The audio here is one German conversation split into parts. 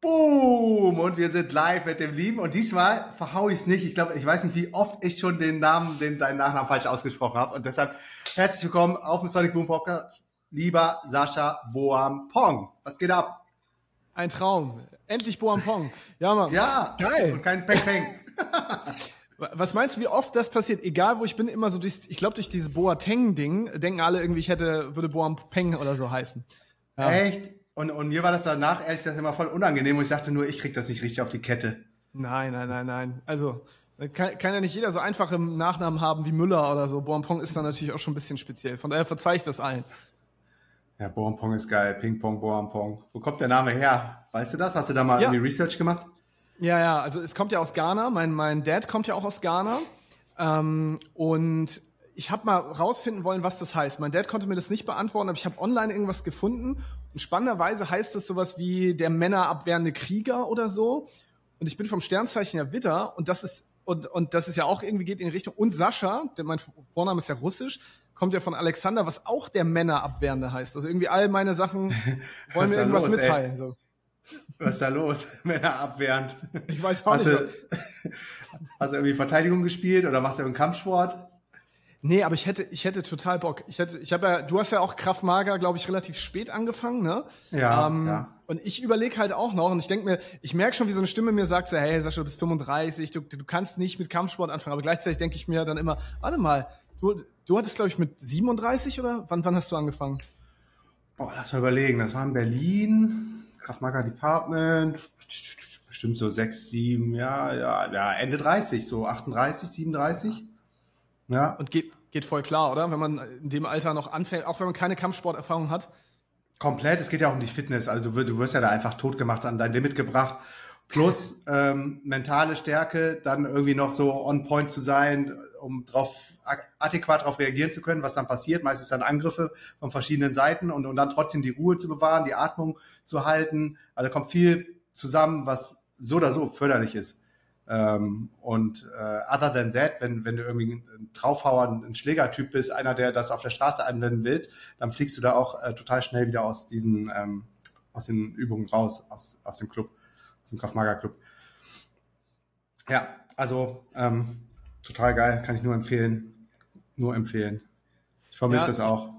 Boom! Und wir sind live mit dem Lieben. Und diesmal verhau ich es nicht. Ich glaube, ich weiß nicht, wie oft ich schon den Namen, den deinen Nachnamen falsch ausgesprochen habe. Und deshalb herzlich willkommen auf dem Sonic Boom Podcast, lieber Sascha Boam Pong. Was geht ab? Ein Traum. Endlich Boam Pong. Ja, Mann. Ja. Geil. Und kein Peng Peng. Was meinst du, wie oft das passiert? Egal, wo ich bin, immer so durch, ich glaube, durch dieses Boateng-Ding denken alle irgendwie, ich hätte, würde Boam Peng oder so heißen. Ja. Echt? Und, und mir war das danach ehrlich gesagt immer voll unangenehm und ich dachte nur, ich krieg das nicht richtig auf die Kette. Nein, nein, nein, nein. Also, kann, kann ja nicht jeder so einfache Nachnamen haben wie Müller oder so. Boampong ist dann natürlich auch schon ein bisschen speziell. Von daher verzeih ich das allen. Ja, Boampong ist geil. Ping-Pong, Boampong. Wo kommt der Name her? Weißt du das? Hast du da mal ja. irgendwie Research gemacht? Ja, ja. Also, es kommt ja aus Ghana. Mein, mein Dad kommt ja auch aus Ghana. Ähm, und ich habe mal rausfinden wollen, was das heißt. Mein Dad konnte mir das nicht beantworten, aber ich habe online irgendwas gefunden. Spannenderweise heißt es sowas wie der männerabwehrende Krieger oder so. Und ich bin vom Sternzeichen ja Witter und das ist und, und das ist ja auch irgendwie geht in Richtung und Sascha, denn mein Vorname ist ja russisch, kommt ja von Alexander, was auch der Männerabwehrende heißt. Also irgendwie all meine Sachen wollen mir irgendwas los, mitteilen. So. Was ist da los? Männerabwehrend. Ich weiß auch hast nicht. Du, hast du irgendwie Verteidigung gespielt oder machst du einen Kampfsport? Nee, aber ich hätte, ich hätte total Bock. Ich hätte, ich habe ja, du hast ja auch Kraft Mager, glaube ich, relativ spät angefangen, ne? Ja, ähm, ja. Und ich überlege halt auch noch und ich denke mir, ich merke schon, wie so eine Stimme mir sagt, so, hey Sascha, du bist 35, du, du kannst nicht mit Kampfsport anfangen. Aber gleichzeitig denke ich mir dann immer, warte mal, du, du hattest, glaube ich, mit 37 oder? Wann, wann hast du angefangen? Boah, lass mal überlegen. Das war in Berlin, Kraft Mager Department, bestimmt so sechs, sieben, ja, ja, ja, Ende 30, so 38, 37. Ja. Und geht, geht voll klar, oder? Wenn man in dem Alter noch anfängt, auch wenn man keine Kampfsporterfahrung hat. Komplett, es geht ja auch um die Fitness. Also du, du wirst ja da einfach tot gemacht, an dein Limit gebracht. Plus ähm, mentale Stärke, dann irgendwie noch so on point zu sein, um drauf adäquat darauf reagieren zu können, was dann passiert. Meistens dann Angriffe von verschiedenen Seiten und, und dann trotzdem die Ruhe zu bewahren, die Atmung zu halten. Also kommt viel zusammen, was so oder so förderlich ist. Ähm, und äh, other than that, wenn, wenn du irgendwie ein Draufhauer, ein Schlägertyp bist, einer, der das auf der Straße anwenden willst, dann fliegst du da auch äh, total schnell wieder aus diesen, ähm, aus den Übungen raus, aus, aus dem Club, aus dem Kraftmager-Club. Ja, also ähm, total geil, kann ich nur empfehlen. Nur empfehlen. Ich vermisse ja, es auch.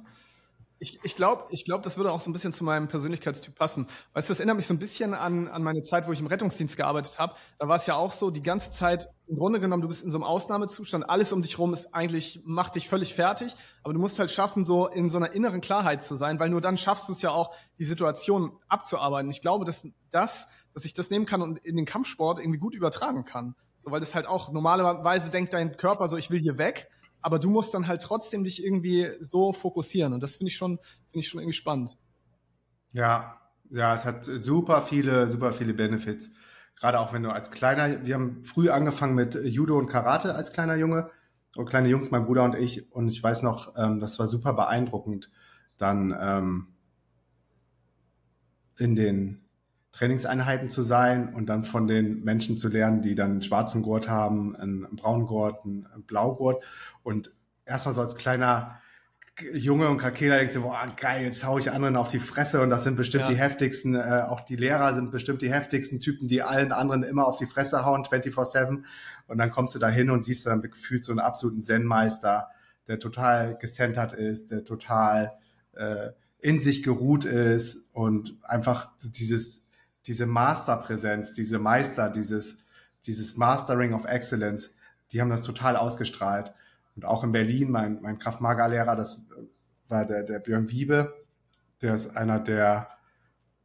Ich, ich glaube, ich glaub, das würde auch so ein bisschen zu meinem Persönlichkeitstyp passen. Weißt du, das erinnert mich so ein bisschen an, an meine Zeit, wo ich im Rettungsdienst gearbeitet habe. Da war es ja auch so, die ganze Zeit, im Grunde genommen, du bist in so einem Ausnahmezustand, alles um dich rum ist eigentlich, macht dich völlig fertig, aber du musst halt schaffen, so in so einer inneren Klarheit zu sein, weil nur dann schaffst du es ja auch, die Situation abzuarbeiten. Ich glaube, dass das, dass ich das nehmen kann und in den Kampfsport irgendwie gut übertragen kann. So, weil das halt auch normalerweise denkt dein Körper so, ich will hier weg aber du musst dann halt trotzdem dich irgendwie so fokussieren und das finde ich schon, finde ich schon irgendwie spannend. Ja, ja, es hat super viele, super viele Benefits. Gerade auch wenn du als kleiner, wir haben früh angefangen mit Judo und Karate als kleiner Junge und kleine Jungs, mein Bruder und ich. Und ich weiß noch, ähm, das war super beeindruckend, dann ähm, in den Trainingseinheiten zu sein und dann von den Menschen zu lernen, die dann einen schwarzen Gurt haben, einen braunen Gurt, einen Blaugurt und erstmal so als kleiner Junge und Krakela denkst du, boah, geil, jetzt hau ich anderen auf die Fresse und das sind bestimmt ja. die heftigsten, äh, auch die Lehrer sind bestimmt die heftigsten Typen, die allen anderen immer auf die Fresse hauen, 24-7 und dann kommst du da hin und siehst dann gefühlt so einen absoluten Zen-Meister, der total gecentert ist, der total äh, in sich geruht ist und einfach dieses diese Masterpräsenz, diese Meister, dieses, dieses Mastering of Excellence, die haben das total ausgestrahlt. Und auch in Berlin, mein, mein Kraftmager-Lehrer, das war der, der Björn Wiebe, der ist einer der,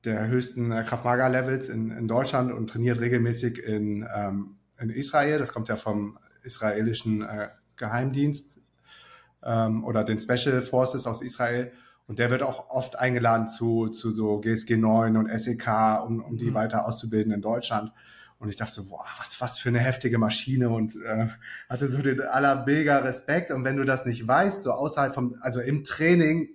der höchsten äh, Kraftmager-Levels in, in Deutschland und trainiert regelmäßig in, ähm, in Israel. Das kommt ja vom israelischen äh, Geheimdienst ähm, oder den Special Forces aus Israel. Und der wird auch oft eingeladen zu, zu so GSG 9 und SEK, um, um die mhm. weiter auszubilden in Deutschland. Und ich dachte so, boah, was, was für eine heftige Maschine und äh, hatte so den aller mega Respekt. Und wenn du das nicht weißt, so außerhalb vom, also im Training,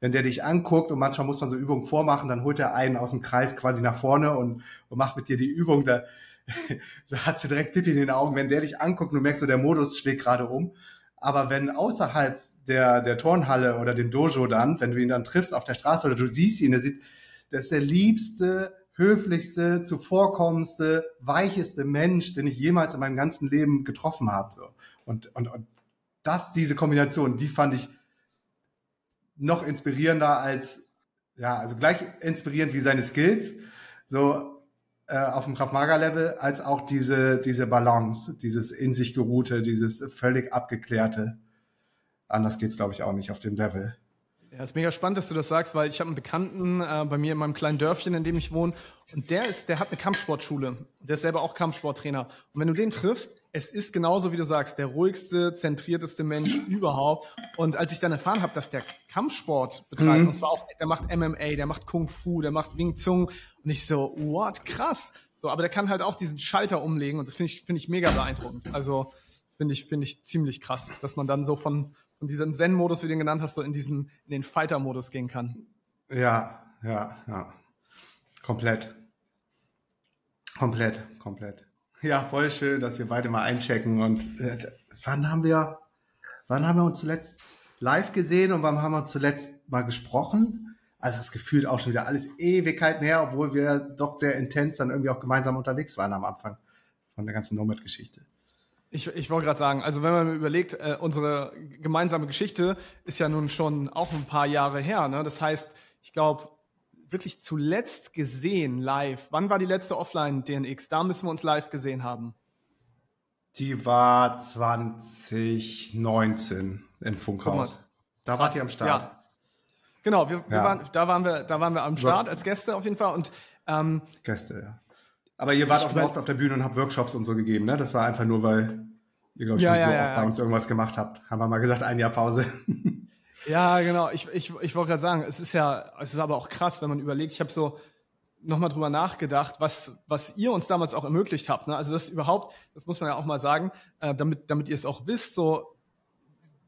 wenn der dich anguckt und manchmal muss man so Übungen vormachen, dann holt er einen aus dem Kreis quasi nach vorne und, und macht mit dir die Übung. Da, da hast du direkt Pipi in den Augen. Wenn der dich anguckt und du merkst so, der Modus schlägt gerade um. Aber wenn außerhalb der, der Turnhalle oder dem Dojo dann, wenn du ihn dann triffst auf der Straße oder du siehst ihn, der sieht, das ist der liebste, höflichste, zuvorkommendste, weicheste Mensch, den ich jemals in meinem ganzen Leben getroffen habe. So. Und, und, und das, diese Kombination, die fand ich noch inspirierender als, ja, also gleich inspirierend wie seine Skills, so äh, auf dem Kraft-Mager-Level, als auch diese, diese Balance, dieses in sich geruhte, dieses völlig abgeklärte. Anders geht's, glaube ich, auch nicht auf dem Level. Ja, ist mega spannend, dass du das sagst, weil ich habe einen Bekannten äh, bei mir in meinem kleinen Dörfchen, in dem ich wohne, und der ist, der hat eine Kampfsportschule. Der ist selber auch Kampfsporttrainer. Und wenn du den triffst, es ist genauso, wie du sagst, der ruhigste, zentrierteste Mensch überhaupt. Und als ich dann erfahren habe, dass der Kampfsport betreibt, mhm. und zwar auch, der macht MMA, der macht Kung Fu, der macht Wing Chun, und ich so, what, krass. So, aber der kann halt auch diesen Schalter umlegen, und das finde ich, finde ich mega beeindruckend. Also finde ich, finde ich ziemlich krass, dass man dann so von und diesem Zen-Modus, wie du den genannt hast, so in diesen, in den Fighter-Modus gehen kann. Ja, ja, ja. Komplett. Komplett, komplett. Ja, voll schön, dass wir beide mal einchecken. Und äh, wann haben wir, wann haben wir uns zuletzt live gesehen und wann haben wir uns zuletzt mal gesprochen? Also das gefühlt auch schon wieder alles Ewigkeiten her, obwohl wir doch sehr intens dann irgendwie auch gemeinsam unterwegs waren am Anfang von der ganzen Nomad-Geschichte. Ich, ich wollte gerade sagen, also wenn man überlegt, äh, unsere gemeinsame Geschichte ist ja nun schon auch ein paar Jahre her. Ne? Das heißt, ich glaube, wirklich zuletzt gesehen live. Wann war die letzte Offline-DNX? Da müssen wir uns live gesehen haben. Die war 2019 im Funkhaus. Da wart ihr am Start. Ja. Genau, wir, wir ja. waren, da, waren wir, da waren wir am Start als Gäste auf jeden Fall. Und, ähm, Gäste, ja. Aber ihr wart auch oft auf der Bühne und habt Workshops und so gegeben, ne? Das war einfach nur, weil ihr, glaube ich, ja, ja, so ja, oft bei uns irgendwas gemacht habt. Haben wir mal gesagt, ein Jahr Pause. ja, genau. Ich, ich, ich wollte gerade sagen, es ist ja, es ist aber auch krass, wenn man überlegt, ich habe so nochmal drüber nachgedacht, was, was ihr uns damals auch ermöglicht habt. Ne? Also das überhaupt, das muss man ja auch mal sagen, äh, damit, damit ihr es auch wisst, so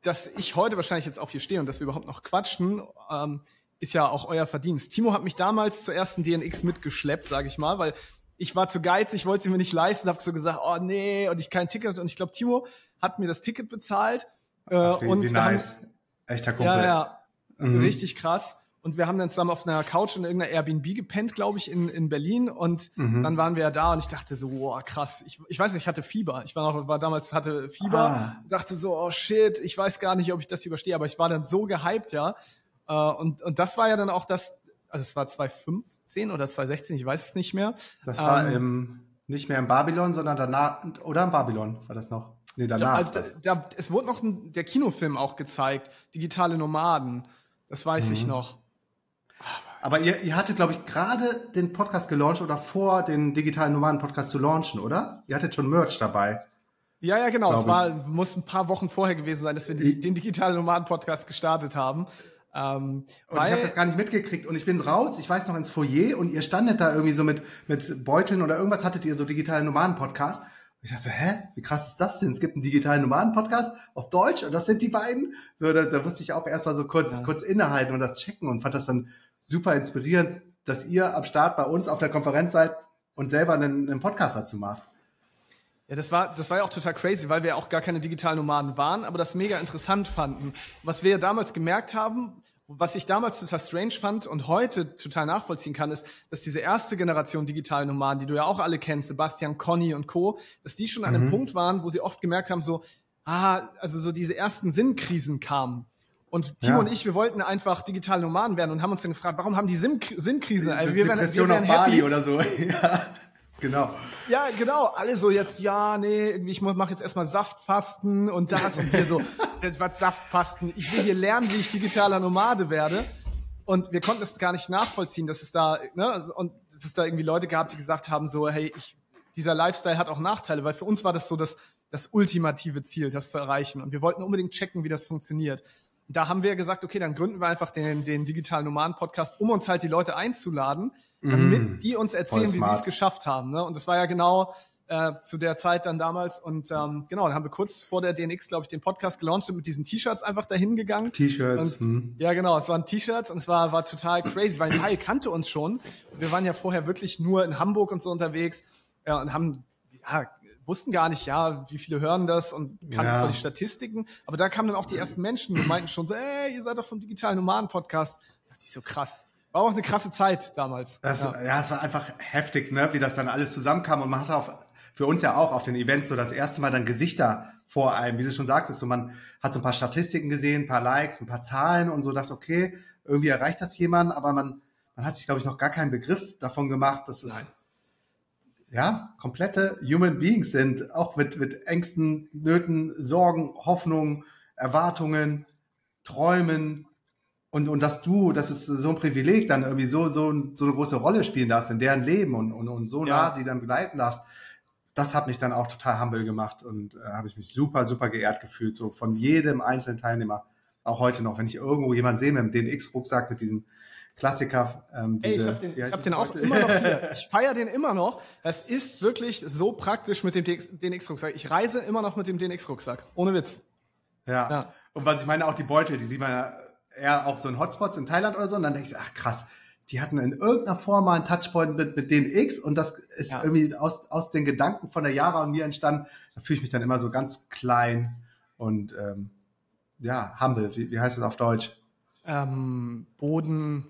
dass ich heute wahrscheinlich jetzt auch hier stehe und dass wir überhaupt noch quatschen, ähm, ist ja auch euer Verdienst. Timo hat mich damals zur ersten DNX mitgeschleppt, sage ich mal, weil ich war zu geizig, wollte sie mir nicht leisten, habe so gesagt, oh nee, und ich kein Ticket. Und ich glaube, Timo hat mir das Ticket bezahlt. Äh, Ach, wie, und wie nice. Haben, Echter Kumpel. Ja, ja. Mhm. Richtig krass. Und wir haben dann zusammen auf einer Couch in irgendeiner Airbnb gepennt, glaube ich, in, in Berlin. Und mhm. dann waren wir ja da und ich dachte so, wow, krass. Ich, ich weiß nicht, ich hatte Fieber. Ich war noch, war damals, hatte Fieber. Ah. Dachte so, oh shit, ich weiß gar nicht, ob ich das überstehe. Aber ich war dann so gehypt, ja. Äh, und, und das war ja dann auch das, also es war 2015 oder 2016, ich weiß es nicht mehr. Das war ähm, im, nicht mehr in Babylon, sondern danach, oder in Babylon war das noch? Nee, danach. Also das, da, es wurde noch ein, der Kinofilm auch gezeigt, Digitale Nomaden. Das weiß mhm. ich noch. Aber ihr, ihr hattet, glaube ich, gerade den Podcast gelauncht oder vor, den digitalen Nomaden-Podcast zu launchen, oder? Ihr hattet schon Merch dabei. Ja, ja, genau. Es war, muss ein paar Wochen vorher gewesen sein, dass wir den digitalen Nomaden-Podcast gestartet haben. Ähm, und ich habe das gar nicht mitgekriegt und ich bin raus, ich weiß noch ins Foyer und ihr standet da irgendwie so mit, mit Beuteln oder irgendwas hattet ihr so digitalen Nomaden-Podcast. Ich dachte, hä, wie krass ist das denn? Es gibt einen digitalen Nomaden-Podcast auf Deutsch und das sind die beiden. So, da, da musste ich auch erstmal so kurz, ja. kurz innehalten und das checken und fand das dann super inspirierend, dass ihr am Start bei uns auf der Konferenz seid und selber einen, einen Podcast dazu macht. Ja, das war, das war ja auch total crazy, weil wir ja auch gar keine digitalen Nomaden waren, aber das mega interessant fanden. Was wir ja damals gemerkt haben, was ich damals total strange fand und heute total nachvollziehen kann, ist, dass diese erste Generation digitalen Nomaden, die du ja auch alle kennst, Sebastian, Conny und Co., dass die schon an einem mhm. Punkt waren, wo sie oft gemerkt haben, so, ah, also so diese ersten Sinnkrisen kamen. Und Timo ja. und ich, wir wollten einfach digitale Nomaden werden und haben uns dann gefragt, warum haben die Sinnkrise? Also wir werden, wir werden happy. oder so. ja. Genau. Ja, genau. Alle so jetzt, ja, nee, ich mache jetzt erstmal Saftfasten und das und hier so, was Saftfasten. Ich will hier lernen, wie ich digitaler Nomade werde. Und wir konnten es gar nicht nachvollziehen, dass es da, ne, und dass es da irgendwie Leute gab, die gesagt haben, so, hey, ich, dieser Lifestyle hat auch Nachteile, weil für uns war das so das, das ultimative Ziel, das zu erreichen. Und wir wollten unbedingt checken, wie das funktioniert da haben wir gesagt, okay, dann gründen wir einfach den, den digitalen Nomaden-Podcast, um uns halt die Leute einzuladen, damit mm, die uns erzählen, wie sie es geschafft haben. Ne? Und das war ja genau äh, zu der Zeit dann damals. Und ähm, genau, dann haben wir kurz vor der DNX, glaube ich, den Podcast gelauncht und mit diesen T-Shirts einfach dahin gegangen. T-Shirts. Hm. Ja, genau, es waren T-Shirts und es war, war total crazy, weil ein Teil kannte uns schon. Wir waren ja vorher wirklich nur in Hamburg und so unterwegs ja, und haben ja, wussten gar nicht, ja, wie viele hören das und kannten ja. zwar die Statistiken, aber da kamen dann auch die ersten Menschen und meinten schon so, ey, ihr seid doch vom digitalen Nomaden-Podcast. Da dachte ich so krass. War auch eine krasse Zeit damals. Das, ja. ja, es war einfach heftig, ne, wie das dann alles zusammenkam und man hat auf, für uns ja auch auf den Events so das erste Mal dann Gesichter vor einem, wie du schon sagtest, so man hat so ein paar Statistiken gesehen, ein paar Likes, ein paar Zahlen und so dachte, okay, irgendwie erreicht das jemand, aber man, man hat sich, glaube ich, noch gar keinen Begriff davon gemacht, dass es Nein. ja komplette Human Beings sind, auch mit, mit Ängsten, Nöten, Sorgen, Hoffnungen, Erwartungen, Träumen, und, und dass du, dass es so ein Privileg dann irgendwie so, so, so eine große Rolle spielen darfst in deren Leben und, und, und so ja. nah die dann begleiten darfst, das hat mich dann auch total humble gemacht und äh, habe ich mich super, super geehrt gefühlt, so von jedem einzelnen Teilnehmer. Auch heute noch, wenn ich irgendwo jemanden sehe mit dem DNX-Rucksack, mit diesem Klassiker. Ähm, diese, Ey, ich habe den, ich hab den auch immer noch hier. Ich feiere den immer noch. Das ist wirklich so praktisch mit dem DNX-Rucksack. Ich reise immer noch mit dem DNX-Rucksack. Ohne Witz. Ja. ja. Und was ich meine, auch die Beutel, die sieht man ja eher auch so in Hotspots in Thailand oder so. Und dann denke ich, ach krass, die hatten in irgendeiner Form mal einen Touchpoint mit, mit DNX und das ist ja. irgendwie aus, aus den Gedanken von der Jara und mir entstanden. Da fühle ich mich dann immer so ganz klein und ähm, ja, humble. Wie, wie heißt das auf Deutsch? Ähm, Boden.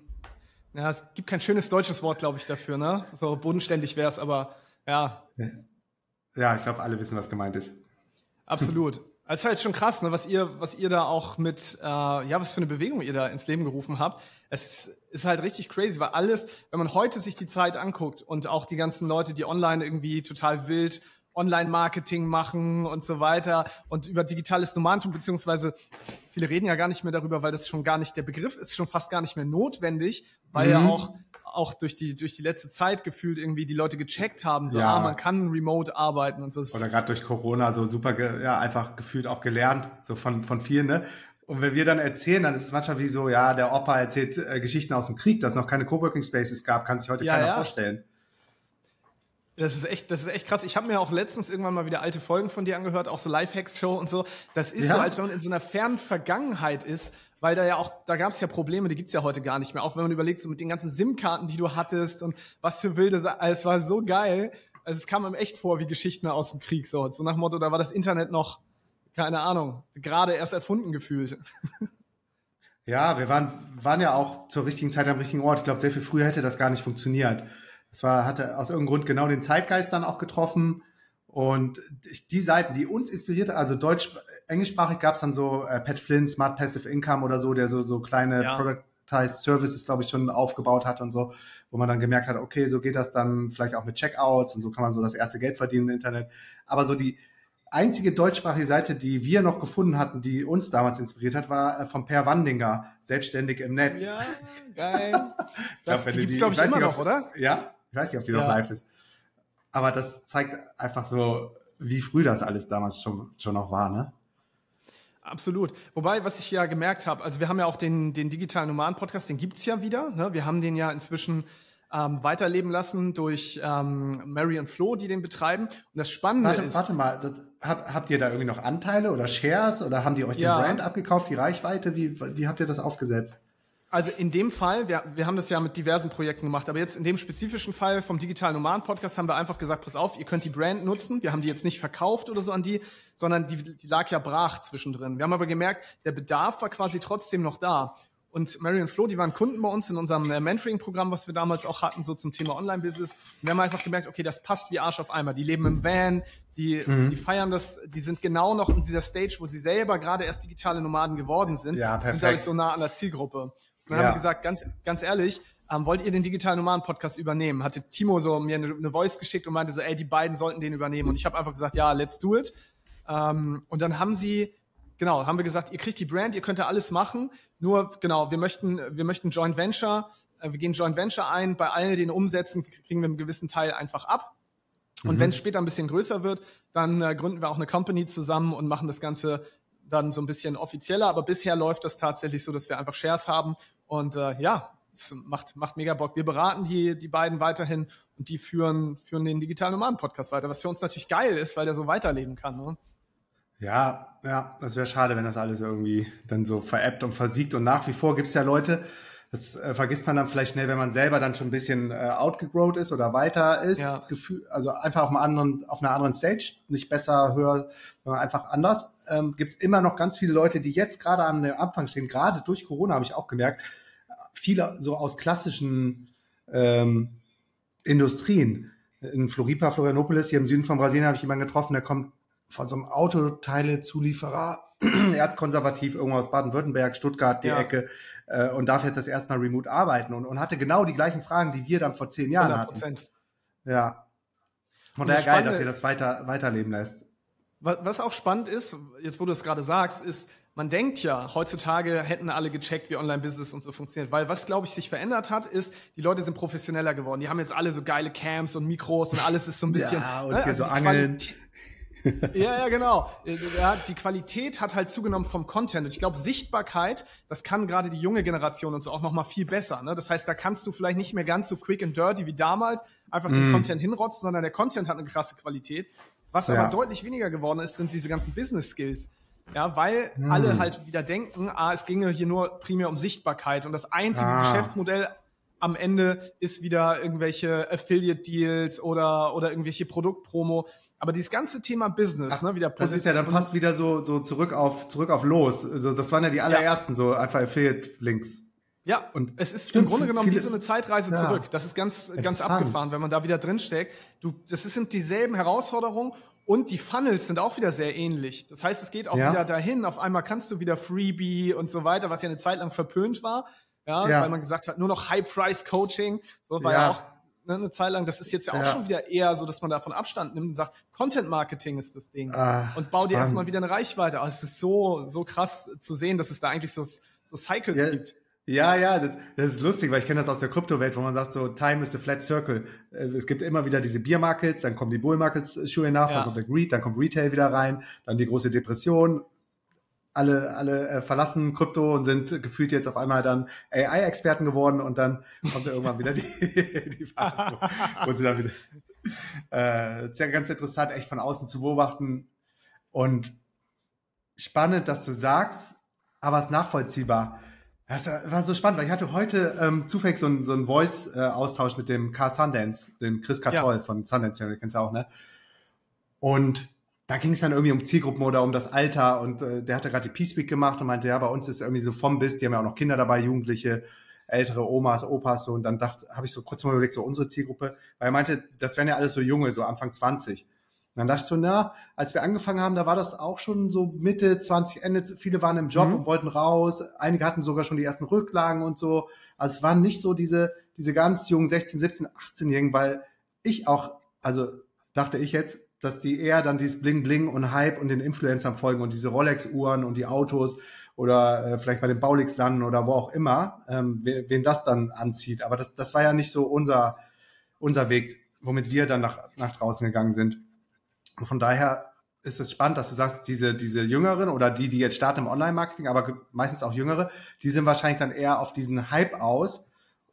Ja, es gibt kein schönes deutsches Wort, glaube ich, dafür, ne? So bodenständig wäre es, aber ja. Ja, ich glaube, alle wissen, was gemeint ist. Absolut. Es ist halt schon krass, ne, was ihr, was ihr da auch mit, äh, ja, was für eine Bewegung ihr da ins Leben gerufen habt. Es ist halt richtig crazy, weil alles, wenn man heute sich die Zeit anguckt und auch die ganzen Leute, die online irgendwie total wild Online-Marketing machen und so weiter und über digitales Nomadentum, beziehungsweise viele reden ja gar nicht mehr darüber, weil das schon gar nicht, der Begriff ist schon fast gar nicht mehr notwendig, weil mhm. ja auch auch durch die, durch die letzte Zeit gefühlt irgendwie die Leute gecheckt haben, so, ja. ah, man kann remote arbeiten und so. Oder gerade durch Corona so super, ja, einfach gefühlt auch gelernt, so von, von vielen, ne? Und wenn wir dann erzählen, dann ist es manchmal wie so, ja, der Opa erzählt äh, Geschichten aus dem Krieg, dass es noch keine Coworking Spaces gab, kann sich heute ja, keiner ja. vorstellen. Das ist echt, das ist echt krass. Ich habe mir auch letztens irgendwann mal wieder alte Folgen von dir angehört, auch so Lifehacks-Show und so. Das ist ja. so, als wenn man in so einer fernen Vergangenheit ist, weil da ja auch, da gab es ja Probleme, die gibt's ja heute gar nicht mehr. Auch wenn man überlegt, so mit den ganzen SIM-Karten, die du hattest und was für wilde Sa Es war so geil. Also es kam einem echt vor wie Geschichten aus dem Krieg. So, so nach Motto, da war das Internet noch, keine Ahnung, gerade erst erfunden gefühlt. Ja, wir waren, waren ja auch zur richtigen Zeit am richtigen Ort. Ich glaube, sehr viel früher hätte das gar nicht funktioniert. Es war, hatte aus irgendeinem Grund genau den Zeitgeist dann auch getroffen. Und die Seiten, die uns inspiriert, also deutsch, englischsprachig gab es dann so äh, Pat Flynn, Smart Passive Income oder so, der so, so kleine ja. Productized Services, glaube ich, schon aufgebaut hat und so, wo man dann gemerkt hat, okay, so geht das dann vielleicht auch mit Checkouts und so kann man so das erste Geld verdienen im Internet. Aber so die einzige deutschsprachige Seite, die wir noch gefunden hatten, die uns damals inspiriert hat, war äh, von Per Wandinger, selbstständig im Netz. Ja, geil. das, glaub, die gibt's, glaube ich, ich immer noch, oder? Ja, ich weiß nicht, ob die ja. noch live ist. Aber das zeigt einfach so, wie früh das alles damals schon, schon noch war, ne? Absolut. Wobei, was ich ja gemerkt habe, also wir haben ja auch den, den digitalen Nomaden-Podcast, den gibt's ja wieder. Ne? Wir haben den ja inzwischen ähm, weiterleben lassen durch ähm, Mary und Flo, die den betreiben. Und das Spannende warte, ist. Warte mal, das, hab, habt ihr da irgendwie noch Anteile oder Shares oder haben die euch ja. den Brand abgekauft, die Reichweite? Wie, wie habt ihr das aufgesetzt? Also in dem Fall, wir, wir haben das ja mit diversen Projekten gemacht, aber jetzt in dem spezifischen Fall vom Digital Nomaden Podcast haben wir einfach gesagt, pass auf, ihr könnt die Brand nutzen. Wir haben die jetzt nicht verkauft oder so an die, sondern die, die lag ja brach zwischendrin. Wir haben aber gemerkt, der Bedarf war quasi trotzdem noch da. Und Marion Flo, die waren Kunden bei uns in unserem äh, Mentoring-Programm, was wir damals auch hatten, so zum Thema Online-Business. Und wir haben einfach gemerkt, okay, das passt wie Arsch auf einmal. Die leben im Van, die, mhm. die feiern das, die sind genau noch in dieser Stage, wo sie selber gerade erst digitale Nomaden geworden sind. Ja, perfekt. Sind dadurch so nah an der Zielgruppe dann ja. haben wir gesagt, ganz, ganz ehrlich, ähm, wollt ihr den digitalen Nomaden-Podcast übernehmen? Hatte Timo so mir eine, eine, Voice geschickt und meinte so, ey, die beiden sollten den übernehmen. Und ich habe einfach gesagt, ja, let's do it. Ähm, und dann haben sie, genau, haben wir gesagt, ihr kriegt die Brand, ihr könnt ja alles machen. Nur, genau, wir möchten, wir möchten Joint Venture, äh, wir gehen Joint Venture ein. Bei all den Umsätzen kriegen wir einen gewissen Teil einfach ab. Und mhm. wenn es später ein bisschen größer wird, dann äh, gründen wir auch eine Company zusammen und machen das Ganze dann so ein bisschen offizieller. Aber bisher läuft das tatsächlich so, dass wir einfach Shares haben und äh, ja, es macht, macht mega Bock. Wir beraten die, die beiden weiterhin und die führen, führen den digitalen Nomaden-Podcast weiter, was für uns natürlich geil ist, weil der so weiterleben kann. Ne? Ja, ja, das wäre schade, wenn das alles irgendwie dann so veräppt und versiegt. Und nach wie vor gibt es ja Leute, das äh, vergisst man dann vielleicht schnell, wenn man selber dann schon ein bisschen äh, outgegrowt ist oder weiter ist. Ja. Gefühl, also einfach auf, einem anderen, auf einer anderen Stage, nicht besser, höher, sondern einfach anders. Ähm, Gibt es immer noch ganz viele Leute, die jetzt gerade dem Anfang stehen, gerade durch Corona habe ich auch gemerkt, viele so aus klassischen ähm, Industrien. In Floripa, Florianopolis, hier im Süden von Brasilien, habe ich jemanden getroffen, der kommt von so einem Autoteile-Zulieferer, erzkonservativ, irgendwo aus Baden-Württemberg, Stuttgart, die ja. Ecke, äh, und darf jetzt das erstmal remote arbeiten und, und hatte genau die gleichen Fragen, die wir dann vor zehn Jahren 100%. hatten. Ja. Von daher geil, dass ihr das weiter, weiterleben lässt. Was auch spannend ist, jetzt wo du es gerade sagst, ist, man denkt ja, heutzutage hätten alle gecheckt, wie Online-Business und so funktioniert. Weil was, glaube ich, sich verändert hat, ist, die Leute sind professioneller geworden. Die haben jetzt alle so geile Cams und Mikros und alles ist so ein bisschen. Ja, und ne? hier also so Angeln. Ja, ja, genau. Ja, die Qualität hat halt zugenommen vom Content. Und ich glaube, Sichtbarkeit, das kann gerade die junge Generation und so auch noch mal viel besser. Ne? Das heißt, da kannst du vielleicht nicht mehr ganz so quick and dirty wie damals einfach mm. den Content hinrotzen, sondern der Content hat eine krasse Qualität. Was ja. aber deutlich weniger geworden ist, sind diese ganzen Business Skills. Ja, weil hm. alle halt wieder denken, ah, es ginge hier nur primär um Sichtbarkeit und das einzige ah. Geschäftsmodell am Ende ist wieder irgendwelche Affiliate Deals oder oder irgendwelche Produktpromo, aber dieses ganze Thema Business, Ach, ne, wieder Das ist ja dann fast wieder so so zurück auf zurück auf los. Also das waren ja die allerersten ja. so einfach Affiliate Links. Ja, und es ist stimmt, im Grunde genommen wie so eine Zeitreise ja, zurück. Das ist ganz, ganz abgefahren, wenn man da wieder drinsteckt. Du, das sind dieselben Herausforderungen und die Funnels sind auch wieder sehr ähnlich. Das heißt, es geht auch ja. wieder dahin. Auf einmal kannst du wieder Freebie und so weiter, was ja eine Zeit lang verpönt war. Ja, ja. weil man gesagt hat, nur noch High-Price-Coaching. So war ja, ja auch ne, eine Zeit lang. Das ist jetzt ja auch schon wieder eher so, dass man davon Abstand nimmt und sagt, Content-Marketing ist das Ding. Ah, und bau spannend. dir erstmal wieder eine Reichweite. Aber es ist so, so krass zu sehen, dass es da eigentlich so, so Cycles gibt. Ja, ja, das, das ist lustig, weil ich kenne das aus der Kryptowelt, wo man sagt, so Time is a flat circle. Äh, es gibt immer wieder diese Beer Markets, dann kommen die Bull Markets äh, Schuhe nach, ja. dann kommt der Greed, dann kommt Retail wieder rein, dann die große Depression. Alle, alle äh, verlassen Krypto und sind gefühlt jetzt auf einmal dann AI-Experten geworden und dann kommt irgendwann wieder die, die Phase, wo, sie dann wieder. Äh, ist ja ganz interessant, echt von außen zu beobachten und spannend, dass du sagst, aber es ist nachvollziehbar das war so spannend, weil ich hatte heute ähm, zufällig so einen so ein Voice-Austausch mit dem Car Sundance, dem Chris Cartoll ja. von Sundance, den kennst du auch, ne? Und da ging es dann irgendwie um Zielgruppen oder um das Alter und äh, der hatte gerade die Peace Week gemacht und meinte, ja, bei uns ist irgendwie so vom bis, die haben ja auch noch Kinder dabei, Jugendliche, ältere Omas, Opas so und dann dachte, habe ich so kurz mal überlegt, so unsere Zielgruppe, weil er meinte, das wären ja alles so junge, so Anfang 20 dann dachte ich so, na, als wir angefangen haben, da war das auch schon so Mitte 20, Ende, viele waren im Job mhm. und wollten raus, einige hatten sogar schon die ersten Rücklagen und so. Also es waren nicht so diese, diese ganz jungen 16, 17, 18-Jährigen, weil ich auch, also dachte ich jetzt, dass die eher dann dieses Bling Bling und Hype und den Influencern folgen und diese Rolex-Uhren und die Autos oder äh, vielleicht bei den Baulix landen oder wo auch immer, ähm, wen, das dann anzieht. Aber das, das war ja nicht so unser, unser Weg, womit wir dann nach, nach draußen gegangen sind. Und von daher ist es spannend, dass du sagst, diese, diese Jüngeren oder die, die jetzt starten im Online-Marketing, aber meistens auch Jüngere, die sind wahrscheinlich dann eher auf diesen Hype aus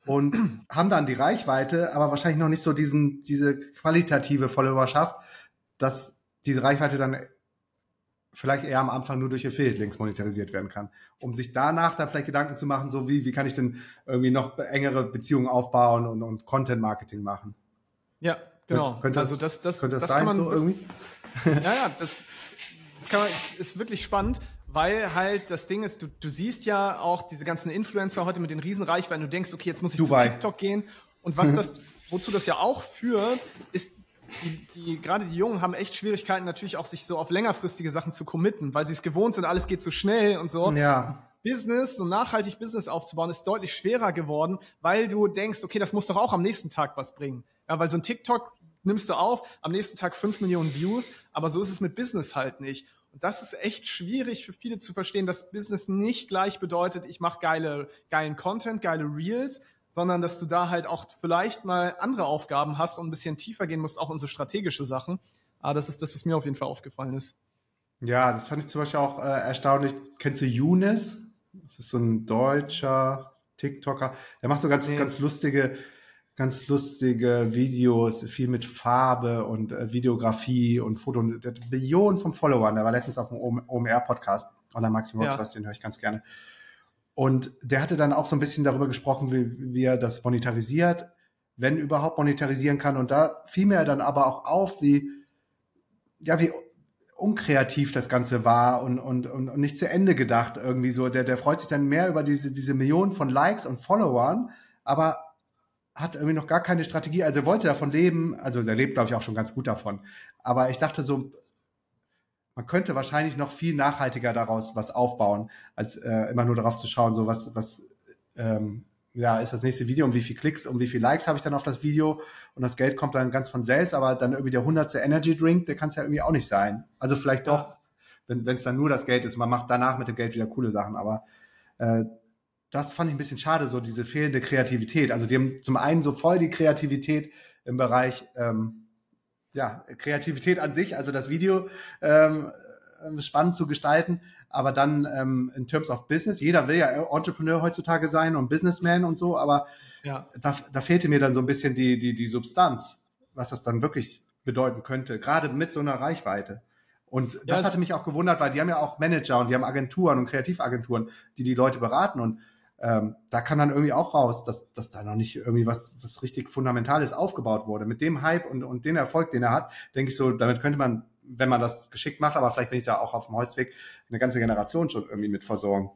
und haben dann die Reichweite, aber wahrscheinlich noch nicht so diesen, diese qualitative Followerschaft, dass diese Reichweite dann vielleicht eher am Anfang nur durch Affiliate-Links monetarisiert werden kann, um sich danach dann vielleicht Gedanken zu machen, so wie, wie kann ich denn irgendwie noch engere Beziehungen aufbauen und, und Content-Marketing machen. Ja, Genau. Könnte also das, das, könnte das, das sein man, so irgendwie? Ja, ja, das, das kann man, ist wirklich spannend, weil halt das Ding ist, du, du siehst ja auch diese ganzen Influencer heute mit den Riesenreichweiten, du denkst, okay, jetzt muss ich Dubai. zu TikTok gehen. Und was das, wozu das ja auch führt, ist die, die, gerade die Jungen haben echt Schwierigkeiten, natürlich auch sich so auf längerfristige Sachen zu committen, weil sie es gewohnt sind, alles geht so schnell und so. Ja. Business, so nachhaltig Business aufzubauen, ist deutlich schwerer geworden, weil du denkst, okay, das muss doch auch am nächsten Tag was bringen. Ja, weil so ein TikTok nimmst du auf, am nächsten Tag fünf Millionen Views, aber so ist es mit Business halt nicht. Und das ist echt schwierig für viele zu verstehen, dass Business nicht gleich bedeutet, ich mache geile, geilen Content, geile Reels, sondern dass du da halt auch vielleicht mal andere Aufgaben hast und ein bisschen tiefer gehen musst, auch in so strategische Sachen. Aber das ist das, was mir auf jeden Fall aufgefallen ist. Ja, das fand ich zum Beispiel auch äh, erstaunlich. Kennst du Younes? Das ist so ein deutscher TikToker. Der macht so ganz, nee. ganz lustige ganz lustige Videos, viel mit Farbe und äh, Videografie und Foto. Der hat Millionen von Followern. Der war letztens auf dem OMR-Podcast, Online Marketing Rockstars, ja. den höre ich ganz gerne. Und der hatte dann auch so ein bisschen darüber gesprochen, wie, wie er das monetarisiert, wenn überhaupt monetarisieren kann. Und da fiel mir dann aber auch auf, wie, ja, wie unkreativ das Ganze war und, und, und, nicht zu Ende gedacht irgendwie so. Der, der freut sich dann mehr über diese, diese Millionen von Likes und Followern, aber hat irgendwie noch gar keine Strategie. Also er wollte davon leben, also der lebt, glaube ich, auch schon ganz gut davon. Aber ich dachte so, man könnte wahrscheinlich noch viel nachhaltiger daraus was aufbauen, als äh, immer nur darauf zu schauen, so was, was ähm, ja, ist das nächste Video und wie viel Klicks und wie viel Likes habe ich dann auf das Video und das Geld kommt dann ganz von selbst, aber dann irgendwie der hundertste Energy Drink, der kann es ja irgendwie auch nicht sein. Also vielleicht doch, wenn es dann nur das Geld ist, man macht danach mit dem Geld wieder coole Sachen, aber äh, das fand ich ein bisschen schade, so diese fehlende Kreativität. Also die haben zum einen so voll die Kreativität im Bereich ähm, ja, Kreativität an sich, also das Video ähm, spannend zu gestalten, aber dann ähm, in terms of Business, jeder will ja Entrepreneur heutzutage sein und Businessman und so, aber ja. da, da fehlte mir dann so ein bisschen die, die, die Substanz, was das dann wirklich bedeuten könnte, gerade mit so einer Reichweite. Und das ja, hatte mich auch gewundert, weil die haben ja auch Manager und die haben Agenturen und Kreativagenturen, die die Leute beraten und ähm, da kann dann irgendwie auch raus, dass, dass da noch nicht irgendwie was, was richtig Fundamentales aufgebaut wurde. Mit dem Hype und, und den Erfolg, den er hat, denke ich so, damit könnte man wenn man das geschickt macht, aber vielleicht bin ich da auch auf dem Holzweg, eine ganze Generation schon irgendwie mit versorgen.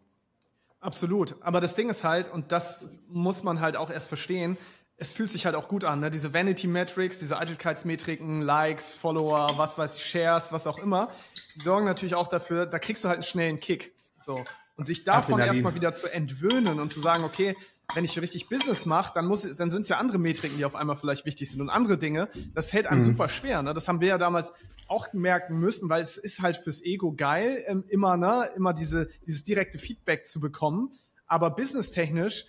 Absolut. Aber das Ding ist halt, und das muss man halt auch erst verstehen, es fühlt sich halt auch gut an, ne? Diese Vanity Metrics, diese Eitelkeitsmetriken, Likes, Follower, was weiß ich, Shares, was auch immer, die sorgen natürlich auch dafür, da kriegst du halt einen schnellen Kick. So. Und sich davon erstmal wieder zu entwöhnen und zu sagen, okay, wenn ich richtig Business mache, dann muss dann sind es ja andere Metriken, die auf einmal vielleicht wichtig sind und andere Dinge. Das hält einem mhm. super schwer. Ne? Das haben wir ja damals auch merken müssen, weil es ist halt fürs Ego geil, ähm, immer ne, immer diese dieses direkte Feedback zu bekommen. Aber businesstechnisch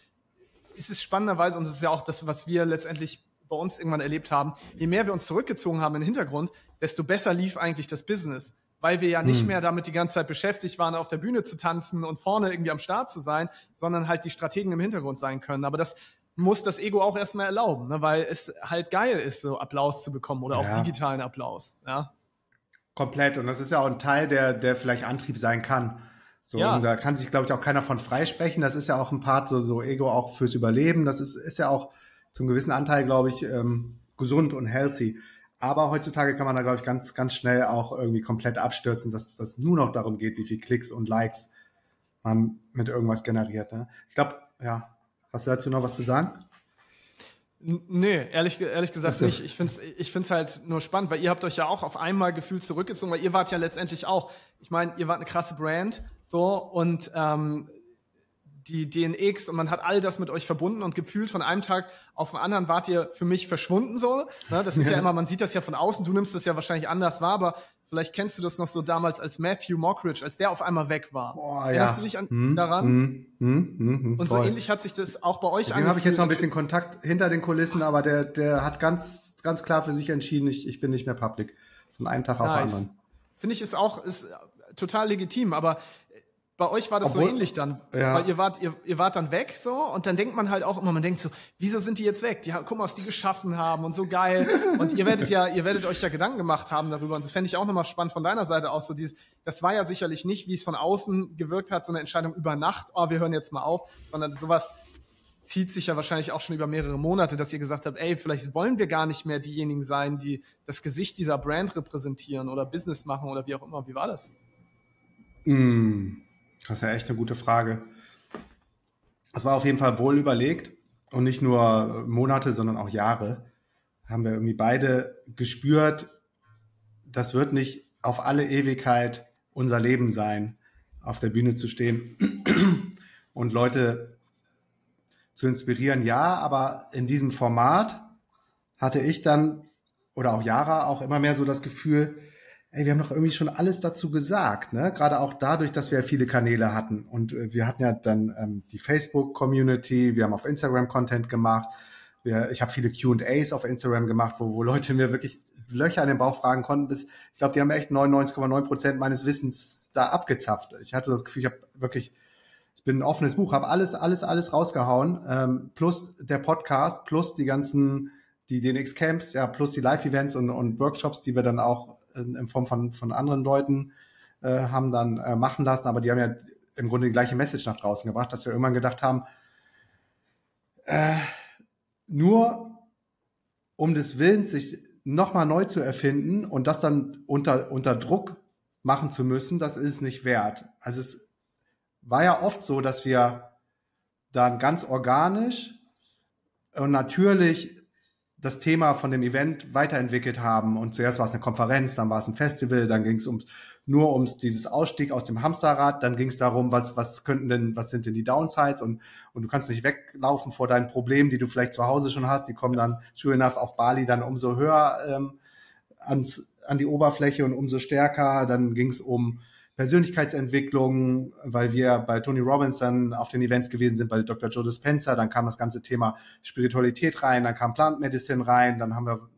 ist es spannenderweise und das ist ja auch das, was wir letztendlich bei uns irgendwann erlebt haben. Je mehr wir uns zurückgezogen haben in den Hintergrund, desto besser lief eigentlich das Business weil wir ja nicht hm. mehr damit die ganze Zeit beschäftigt waren, auf der Bühne zu tanzen und vorne irgendwie am Start zu sein, sondern halt die Strategen im Hintergrund sein können. Aber das muss das Ego auch erstmal erlauben, ne? weil es halt geil ist, so Applaus zu bekommen oder ja. auch digitalen Applaus. Ja? Komplett. Und das ist ja auch ein Teil, der, der vielleicht Antrieb sein kann. So, ja. und da kann sich, glaube ich, auch keiner von freisprechen. Das ist ja auch ein Part, so, so Ego auch fürs Überleben. Das ist, ist ja auch zum gewissen Anteil, glaube ich, ähm, gesund und healthy. Aber heutzutage kann man da, glaube ich, ganz, ganz schnell auch irgendwie komplett abstürzen, dass das nur noch darum geht, wie viel Klicks und Likes man mit irgendwas generiert. Ne? Ich glaube, ja, hast du dazu noch was zu sagen? Nee, ehrlich, ehrlich gesagt also. nicht. Ich finde es ich find's halt nur spannend, weil ihr habt euch ja auch auf einmal gefühlt zurückgezogen, weil ihr wart ja letztendlich auch, ich meine, ihr wart eine krasse Brand, so, und ähm, die DNX und man hat all das mit euch verbunden und gefühlt von einem Tag auf den anderen wart ihr für mich verschwunden so. Ne? Das ist ja. ja immer, man sieht das ja von außen, du nimmst das ja wahrscheinlich anders wahr, aber vielleicht kennst du das noch so damals als Matthew Mockridge, als der auf einmal weg war. Boah, Erinnerst ja. du dich an, hm, daran? Hm, hm, hm, hm und so ähnlich hat sich das auch bei euch angefühlt. Habe ich jetzt noch ein bisschen Kontakt hinter den Kulissen, aber der, der hat ganz, ganz klar für sich entschieden, ich, ich bin nicht mehr public. Von einem Tag nice. auf den anderen. Finde ich ist auch, ist total legitim, aber bei euch war das Obwohl, so ähnlich dann, ja. weil ihr wart, ihr, ihr wart dann weg so und dann denkt man halt auch immer, man denkt so, wieso sind die jetzt weg? Die guck mal, was die geschaffen haben und so geil. und ihr werdet ja, ihr werdet euch ja Gedanken gemacht haben darüber und das fände ich auch nochmal spannend von deiner Seite aus. So dieses, das war ja sicherlich nicht, wie es von außen gewirkt hat, so eine Entscheidung über Nacht, oh, wir hören jetzt mal auf, sondern sowas zieht sich ja wahrscheinlich auch schon über mehrere Monate, dass ihr gesagt habt, ey, vielleicht wollen wir gar nicht mehr diejenigen sein, die das Gesicht dieser Brand repräsentieren oder Business machen oder wie auch immer. Wie war das? Mm. Das ist ja echt eine gute Frage. Es war auf jeden Fall wohl überlegt und nicht nur Monate, sondern auch Jahre. Haben wir irgendwie beide gespürt, das wird nicht auf alle Ewigkeit unser Leben sein, auf der Bühne zu stehen und Leute zu inspirieren. Ja, aber in diesem Format hatte ich dann oder auch Jara auch immer mehr so das Gefühl, ey, wir haben doch irgendwie schon alles dazu gesagt, ne? Gerade auch dadurch, dass wir viele Kanäle hatten. Und äh, wir hatten ja dann ähm, die Facebook-Community, wir haben auf Instagram Content gemacht. Wir, ich habe viele QAs auf Instagram gemacht, wo, wo Leute mir wirklich Löcher in den Bauch fragen konnten, bis, ich glaube, die haben echt 99,9 Prozent meines Wissens da abgezapft. Ich hatte das Gefühl, ich habe wirklich, ich bin ein offenes Buch, habe alles, alles, alles rausgehauen, ähm, plus der Podcast, plus die ganzen, die DNX Camps, ja, plus die Live-Events und, und Workshops, die wir dann auch in, in Form von, von anderen Leuten äh, haben dann äh, machen lassen, aber die haben ja im Grunde die gleiche Message nach draußen gebracht, dass wir irgendwann gedacht haben, äh, nur um des Willens, sich nochmal neu zu erfinden und das dann unter, unter Druck machen zu müssen, das ist nicht wert. Also es war ja oft so, dass wir dann ganz organisch und natürlich das Thema von dem Event weiterentwickelt haben. Und zuerst war es eine Konferenz, dann war es ein Festival, dann ging es ums, nur ums dieses Ausstieg aus dem Hamsterrad, dann ging es darum, was, was könnten denn, was sind denn die Downsides und, und du kannst nicht weglaufen vor deinen Problemen, die du vielleicht zu Hause schon hast, die kommen dann, sure enough, auf Bali dann umso höher ähm, ans, an die Oberfläche und umso stärker. Dann ging es um Persönlichkeitsentwicklung, weil wir bei Tony Robbins dann auf den Events gewesen sind, bei Dr. Joe Dispenza, dann kam das ganze Thema Spiritualität rein, dann kam Plant Medicine rein, dann haben wir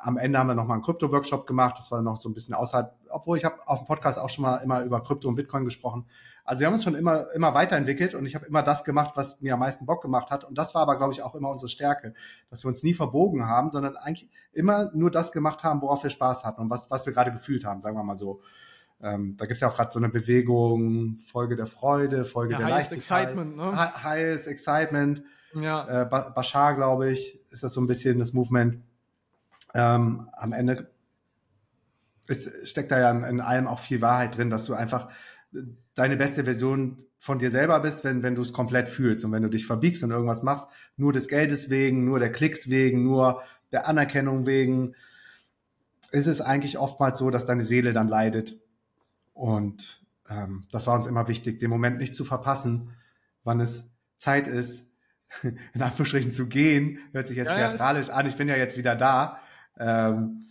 am Ende haben wir nochmal einen Krypto-Workshop gemacht, das war noch so ein bisschen außerhalb, obwohl ich habe auf dem Podcast auch schon mal immer über Krypto und Bitcoin gesprochen. Also wir haben uns schon immer, immer weiterentwickelt und ich habe immer das gemacht, was mir am meisten Bock gemacht hat. Und das war aber, glaube ich, auch immer unsere Stärke, dass wir uns nie verbogen haben, sondern eigentlich immer nur das gemacht haben, worauf wir Spaß hatten und was, was wir gerade gefühlt haben, sagen wir mal so. Ähm, da gibt's ja auch gerade so eine Bewegung, Folge der Freude, Folge ja, der Highest Excitement, ne? Highest Excitement. Ja. Äh, Bashar, glaube ich, ist das so ein bisschen das Movement. Ähm, am Ende ist, steckt da ja in, in allem auch viel Wahrheit drin, dass du einfach deine beste Version von dir selber bist, wenn, wenn du es komplett fühlst und wenn du dich verbiegst und irgendwas machst, nur des Geldes wegen, nur der Klicks wegen, nur der Anerkennung wegen, ist es eigentlich oftmals so, dass deine Seele dann leidet und ähm, das war uns immer wichtig, den Moment nicht zu verpassen, wann es Zeit ist, in Anführungsstrichen zu gehen. Hört sich jetzt ja, theatralisch ja. an. Ich bin ja jetzt wieder da. Ähm,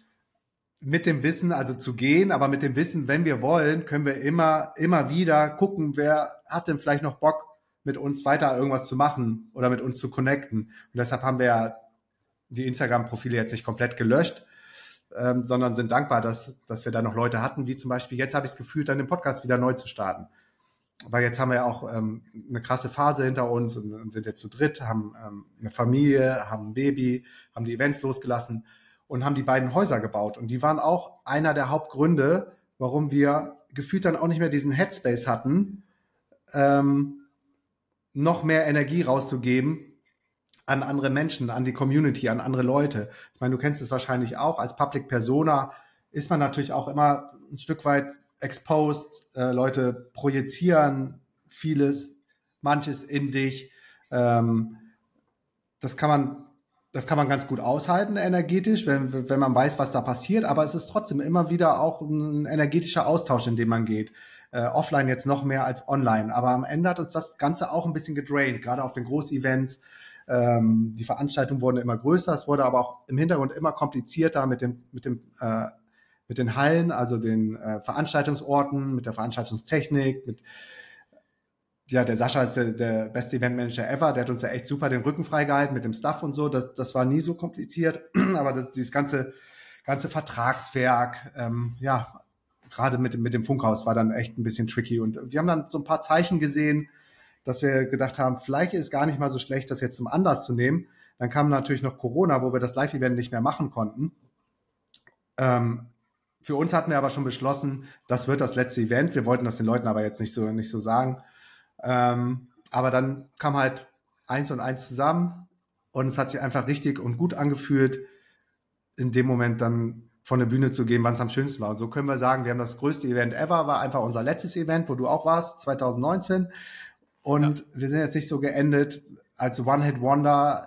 mit dem Wissen, also zu gehen, aber mit dem Wissen, wenn wir wollen, können wir immer, immer wieder gucken, wer hat denn vielleicht noch Bock, mit uns weiter irgendwas zu machen oder mit uns zu connecten. Und deshalb haben wir ja die Instagram-Profile jetzt nicht komplett gelöscht, ähm, sondern sind dankbar, dass, dass wir da noch Leute hatten, wie zum Beispiel, jetzt habe ich es gefühlt, dann den Podcast wieder neu zu starten. Weil jetzt haben wir ja auch ähm, eine krasse Phase hinter uns und, und sind jetzt zu dritt, haben ähm, eine Familie, haben ein Baby, haben die Events losgelassen und haben die beiden Häuser gebaut. Und die waren auch einer der Hauptgründe, warum wir gefühlt dann auch nicht mehr diesen Headspace hatten, ähm, noch mehr Energie rauszugeben an andere Menschen, an die Community, an andere Leute. Ich meine, du kennst es wahrscheinlich auch. Als Public Persona ist man natürlich auch immer ein Stück weit exposed. Äh, Leute projizieren vieles, manches in dich. Ähm, das kann man das kann man ganz gut aushalten energetisch, wenn, wenn man weiß, was da passiert, aber es ist trotzdem immer wieder auch ein energetischer Austausch, in dem man geht. Äh, offline jetzt noch mehr als online, aber am Ende hat uns das Ganze auch ein bisschen gedraint, gerade auf den Großevents. Ähm, die Veranstaltungen wurden immer größer, es wurde aber auch im Hintergrund immer komplizierter mit dem, mit dem, äh, mit den Hallen, also den äh, Veranstaltungsorten, mit der Veranstaltungstechnik, mit ja, der Sascha ist der, der beste Eventmanager ever. Der hat uns ja echt super den Rücken freigehalten mit dem Stuff und so. Das, das war nie so kompliziert. Aber das, dieses ganze, ganze Vertragswerk, ähm, ja, gerade mit, mit dem Funkhaus war dann echt ein bisschen tricky. Und wir haben dann so ein paar Zeichen gesehen, dass wir gedacht haben, vielleicht ist gar nicht mal so schlecht, das jetzt zum Anlass zu nehmen. Dann kam natürlich noch Corona, wo wir das Live-Event nicht mehr machen konnten. Ähm, für uns hatten wir aber schon beschlossen, das wird das letzte Event. Wir wollten das den Leuten aber jetzt nicht so, nicht so sagen. Ähm, aber dann kam halt eins und eins zusammen und es hat sich einfach richtig und gut angefühlt, in dem Moment dann von der Bühne zu gehen, wann es am schönsten war. Und so können wir sagen, wir haben das größte Event ever, war einfach unser letztes Event, wo du auch warst, 2019. Und ja. wir sind jetzt nicht so geendet als One-Hit-Wonder,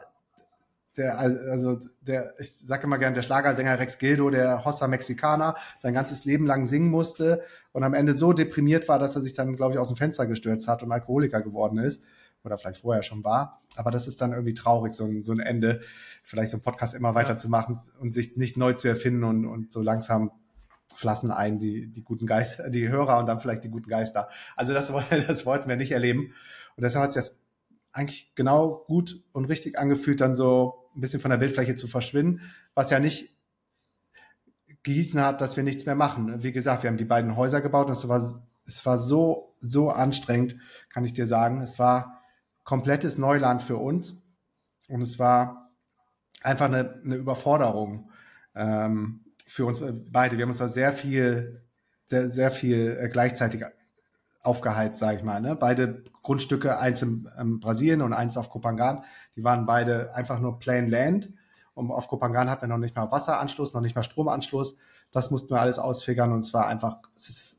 der, also der, ich sage immer gern, der Schlagersänger Rex Gildo, der Hossa Mexicana, sein ganzes Leben lang singen musste und am Ende so deprimiert war, dass er sich dann, glaube ich, aus dem Fenster gestürzt hat und Alkoholiker geworden ist. Oder vielleicht vorher schon war. Aber das ist dann irgendwie traurig, so ein, so ein Ende, vielleicht so ein Podcast immer weiterzumachen und sich nicht neu zu erfinden und, und so langsam flassen ein die, die guten Geister, die Hörer und dann vielleicht die guten Geister. Also das, das wollten wir nicht erleben. Und deshalb hat sich das eigentlich genau gut und richtig angefühlt, dann so ein bisschen von der Bildfläche zu verschwinden, was ja nicht gehießen hat, dass wir nichts mehr machen. Wie gesagt, wir haben die beiden Häuser gebaut und es war, es war so, so anstrengend, kann ich dir sagen. Es war komplettes Neuland für uns und es war einfach eine, eine Überforderung ähm, für uns beide. Wir haben uns da sehr viel, sehr, sehr viel äh, gleichzeitig aufgeheizt, sage ich mal. Ne? Beide Grundstücke, eins in, Brasilien und eins auf Kopangan, die waren beide einfach nur plain land Und auf Kopangan hatten wir noch nicht mal Wasseranschluss, noch nicht mal Stromanschluss. Das mussten wir alles ausfigern und es war einfach, es ist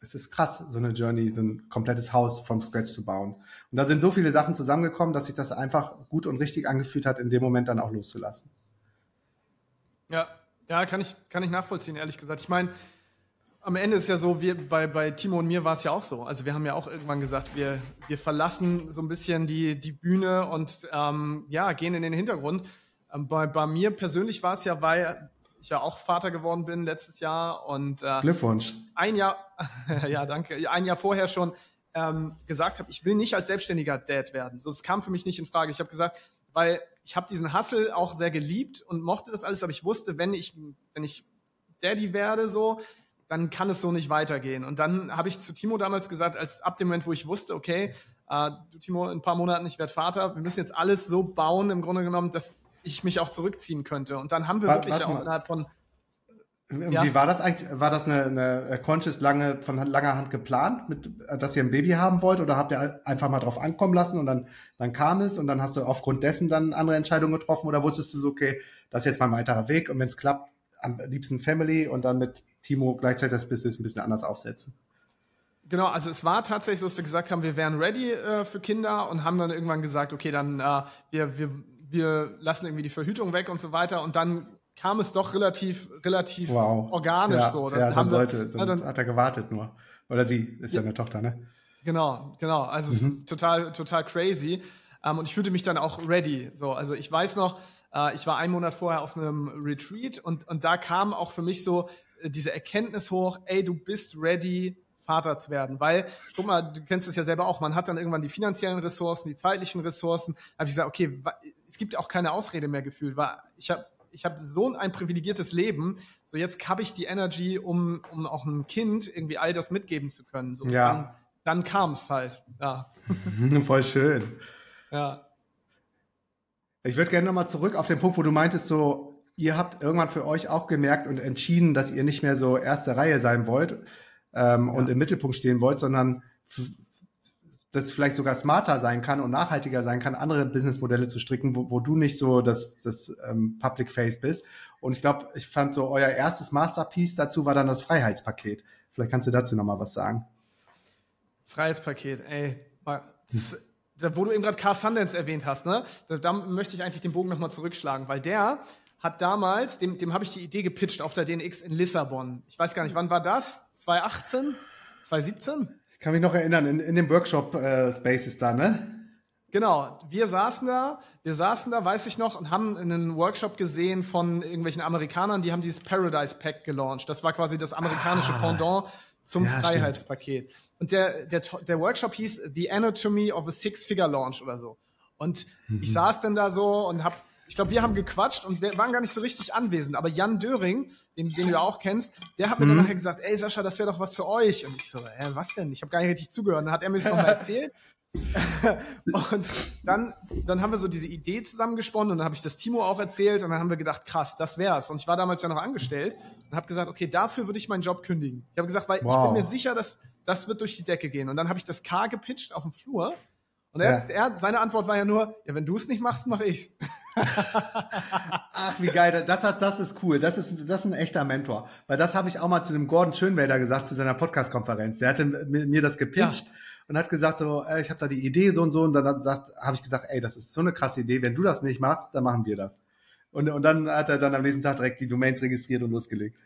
es ist krass, so eine Journey, so ein komplettes Haus vom Scratch zu bauen. Und da sind so viele Sachen zusammengekommen, dass sich das einfach gut und richtig angefühlt hat, in dem Moment dann auch loszulassen. Ja, ja, kann ich, kann ich nachvollziehen, ehrlich gesagt. Ich meine, am Ende ist ja so, wir, bei, bei Timo und mir war es ja auch so. Also wir haben ja auch irgendwann gesagt, wir, wir verlassen so ein bisschen die, die Bühne und ähm, ja, gehen in den Hintergrund. Ähm, bei, bei mir persönlich war es ja, weil ich ja auch Vater geworden bin letztes Jahr und äh, Glückwunsch. Ein Jahr, ja danke, ein Jahr vorher schon ähm, gesagt habe, ich will nicht als selbstständiger Dad werden. So, es kam für mich nicht in Frage. Ich habe gesagt, weil ich habe diesen Hustle auch sehr geliebt und mochte das alles, aber ich wusste, wenn ich wenn ich Daddy werde so, dann kann es so nicht weitergehen. Und dann habe ich zu Timo damals gesagt, als ab dem Moment, wo ich wusste, okay, äh, du Timo, in ein paar Monaten, ich werde Vater, wir müssen jetzt alles so bauen, im Grunde genommen, dass ich mich auch zurückziehen könnte. Und dann haben wir wirklich auch innerhalb von wie ja. war das eigentlich? War das eine, eine Conscious lange von langer Hand geplant, mit, dass ihr ein Baby haben wollt, oder habt ihr einfach mal drauf ankommen lassen und dann, dann kam es und dann hast du aufgrund dessen dann andere Entscheidungen getroffen oder wusstest du so, okay, das ist jetzt mal ein weiterer Weg und wenn es klappt, am liebsten Family und dann mit Timo gleichzeitig das Business ein bisschen anders aufsetzen? Genau, also es war tatsächlich so, dass wir gesagt haben, wir wären ready äh, für Kinder und haben dann irgendwann gesagt, okay, dann äh, wir, wir wir lassen irgendwie die Verhütung weg und so weiter und dann kam es doch relativ, relativ wow. organisch ja, so. Das ja, dann sollte, dann, dann, hat er gewartet nur. Oder sie ist ja, eine Tochter, ne? Genau, genau. Also es ist total, total crazy. Um, ähm, und ich fühlte mich dann auch ready. So, also ich weiß noch, uh, ich war einen Monat vorher auf einem Retreat und, und da kam auch für mich so äh, diese Erkenntnis hoch, ey, du bist ready, Vater zu werden. Weil, guck mal, du kennst es ja selber auch, man hat dann irgendwann die finanziellen Ressourcen, die zeitlichen Ressourcen. Da habe ich gesagt, okay, es gibt auch keine Ausrede mehr gefühlt, weil ich habe ich habe so ein privilegiertes Leben, so jetzt habe ich die Energy, um, um auch einem Kind irgendwie all das mitgeben zu können. So, ja. Dann, dann kam es halt, ja. Voll schön. Ja. Ich würde gerne nochmal zurück auf den Punkt, wo du meintest, so, ihr habt irgendwann für euch auch gemerkt und entschieden, dass ihr nicht mehr so erste Reihe sein wollt ähm, ja. und im Mittelpunkt stehen wollt, sondern das vielleicht sogar smarter sein kann und nachhaltiger sein kann, andere Businessmodelle zu stricken, wo, wo du nicht so das, das ähm, Public Face bist. Und ich glaube, ich fand so euer erstes Masterpiece dazu war dann das Freiheitspaket. Vielleicht kannst du dazu nochmal was sagen. Freiheitspaket, ey. Das, da, wo du eben gerade Car Sundance erwähnt hast, ne? Da, da möchte ich eigentlich den Bogen nochmal zurückschlagen, weil der hat damals, dem, dem habe ich die Idee gepitcht auf der DNX in Lissabon. Ich weiß gar nicht, wann war das? 2018? 2017? Ich kann mich noch erinnern, in, in dem Workshop-Spaces äh, da, ne? Genau, wir saßen da, wir saßen da, weiß ich noch, und haben einen Workshop gesehen von irgendwelchen Amerikanern, die haben dieses Paradise Pack gelauncht. Das war quasi das amerikanische ah, Pendant zum ja, Freiheitspaket. Stimmt. Und der, der, der Workshop hieß The Anatomy of a Six-Figure Launch oder so. Und mhm. ich saß dann da so und hab ich glaube, wir haben gequatscht und wir waren gar nicht so richtig anwesend. Aber Jan Döring, den, den du auch kennst, der hat mir mhm. dann nachher gesagt, ey Sascha, das wäre doch was für euch. Und ich so, äh, was denn? Ich habe gar nicht richtig zugehört. Und dann hat er mir das nochmal erzählt. und dann, dann haben wir so diese Idee zusammengesponnen und dann habe ich das Timo auch erzählt und dann haben wir gedacht, krass, das wär's. Und ich war damals ja noch angestellt und habe gesagt, okay, dafür würde ich meinen Job kündigen. Ich habe gesagt, weil wow. ich bin mir sicher, dass das wird durch die Decke gehen. Und dann habe ich das K gepitcht auf dem Flur und er, ja. er, seine Antwort war ja nur, ja, wenn du es nicht machst, mache ich's. Ach, wie geil. Das, das, das ist cool. Das ist, das ist ein echter Mentor. Weil das habe ich auch mal zu dem Gordon Schönwälder gesagt, zu seiner Podcast-Konferenz. Der hatte mir das gepitcht ja. und hat gesagt so, äh, ich habe da die Idee so und so. Und dann habe ich gesagt, ey, das ist so eine krasse Idee. Wenn du das nicht machst, dann machen wir das. Und, und dann hat er dann am nächsten Tag direkt die Domains registriert und losgelegt.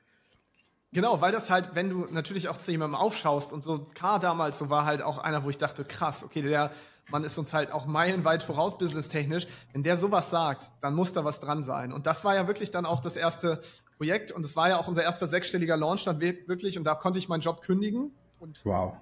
Genau, weil das halt, wenn du natürlich auch zu jemandem aufschaust und so, K damals, so war halt auch einer, wo ich dachte, krass, okay, der Mann ist uns halt auch meilenweit voraus businesstechnisch. Wenn der sowas sagt, dann muss da was dran sein. Und das war ja wirklich dann auch das erste Projekt und es war ja auch unser erster sechsstelliger Launch dann wirklich und da konnte ich meinen Job kündigen. Und wow.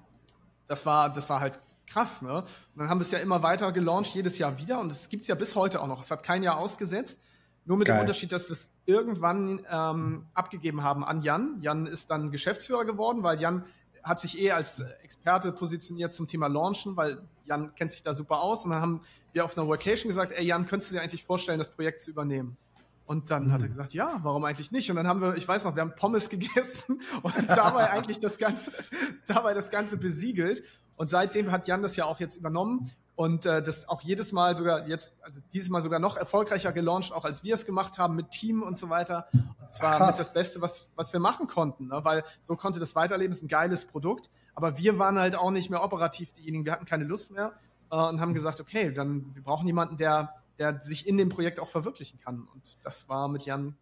Das war, das war halt krass, ne? Und dann haben wir es ja immer weiter gelauncht, jedes Jahr wieder und es gibt's ja bis heute auch noch. Es hat kein Jahr ausgesetzt. Nur mit Geil. dem Unterschied, dass wir es irgendwann ähm, abgegeben haben an Jan. Jan ist dann Geschäftsführer geworden, weil Jan hat sich eh als Experte positioniert zum Thema Launchen, weil Jan kennt sich da super aus. Und dann haben wir auf einer Vacation gesagt, ey Jan, könntest du dir eigentlich vorstellen, das Projekt zu übernehmen? Und dann mhm. hat er mhm. gesagt, ja, warum eigentlich nicht? Und dann haben wir, ich weiß noch, wir haben Pommes gegessen und dabei eigentlich das Ganze, dabei das Ganze besiegelt. Und seitdem hat Jan das ja auch jetzt übernommen. Und äh, das auch jedes Mal sogar jetzt, also dieses Mal sogar noch erfolgreicher gelauncht, auch als wir es gemacht haben mit Team und so weiter. Und das war mit das Beste, was, was wir machen konnten, ne? weil so konnte das weiterleben, es ist ein geiles Produkt, aber wir waren halt auch nicht mehr operativ diejenigen, wir hatten keine Lust mehr äh, und haben gesagt, okay, dann wir brauchen jemanden, der, der sich in dem Projekt auch verwirklichen kann. Und das war mit Jan.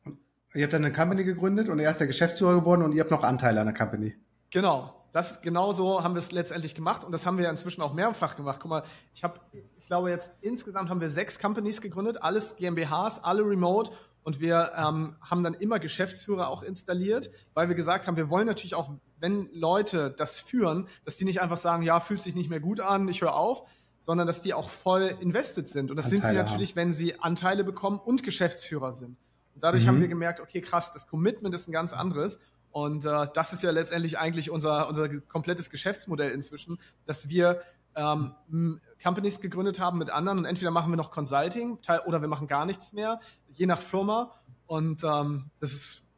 Ihr habt dann eine Company gegründet und er ist der Geschäftsführer geworden und ihr habt noch Anteile an der Company. Genau, das genau so haben wir es letztendlich gemacht und das haben wir inzwischen auch mehrfach gemacht. Guck mal, ich habe, ich glaube jetzt insgesamt haben wir sechs Companies gegründet, alles GmbHs, alle remote und wir ähm, haben dann immer Geschäftsführer auch installiert, weil wir gesagt haben, wir wollen natürlich auch, wenn Leute das führen, dass die nicht einfach sagen, ja, fühlt sich nicht mehr gut an, ich höre auf, sondern dass die auch voll invested sind. Und das Anteile sind sie natürlich, haben. wenn sie Anteile bekommen und Geschäftsführer sind. Und dadurch mhm. haben wir gemerkt, okay, krass, das Commitment ist ein ganz anderes. Und äh, das ist ja letztendlich eigentlich unser, unser komplettes Geschäftsmodell inzwischen, dass wir ähm, Companies gegründet haben mit anderen und entweder machen wir noch Consulting oder wir machen gar nichts mehr, je nach Firma. Und ähm, das ist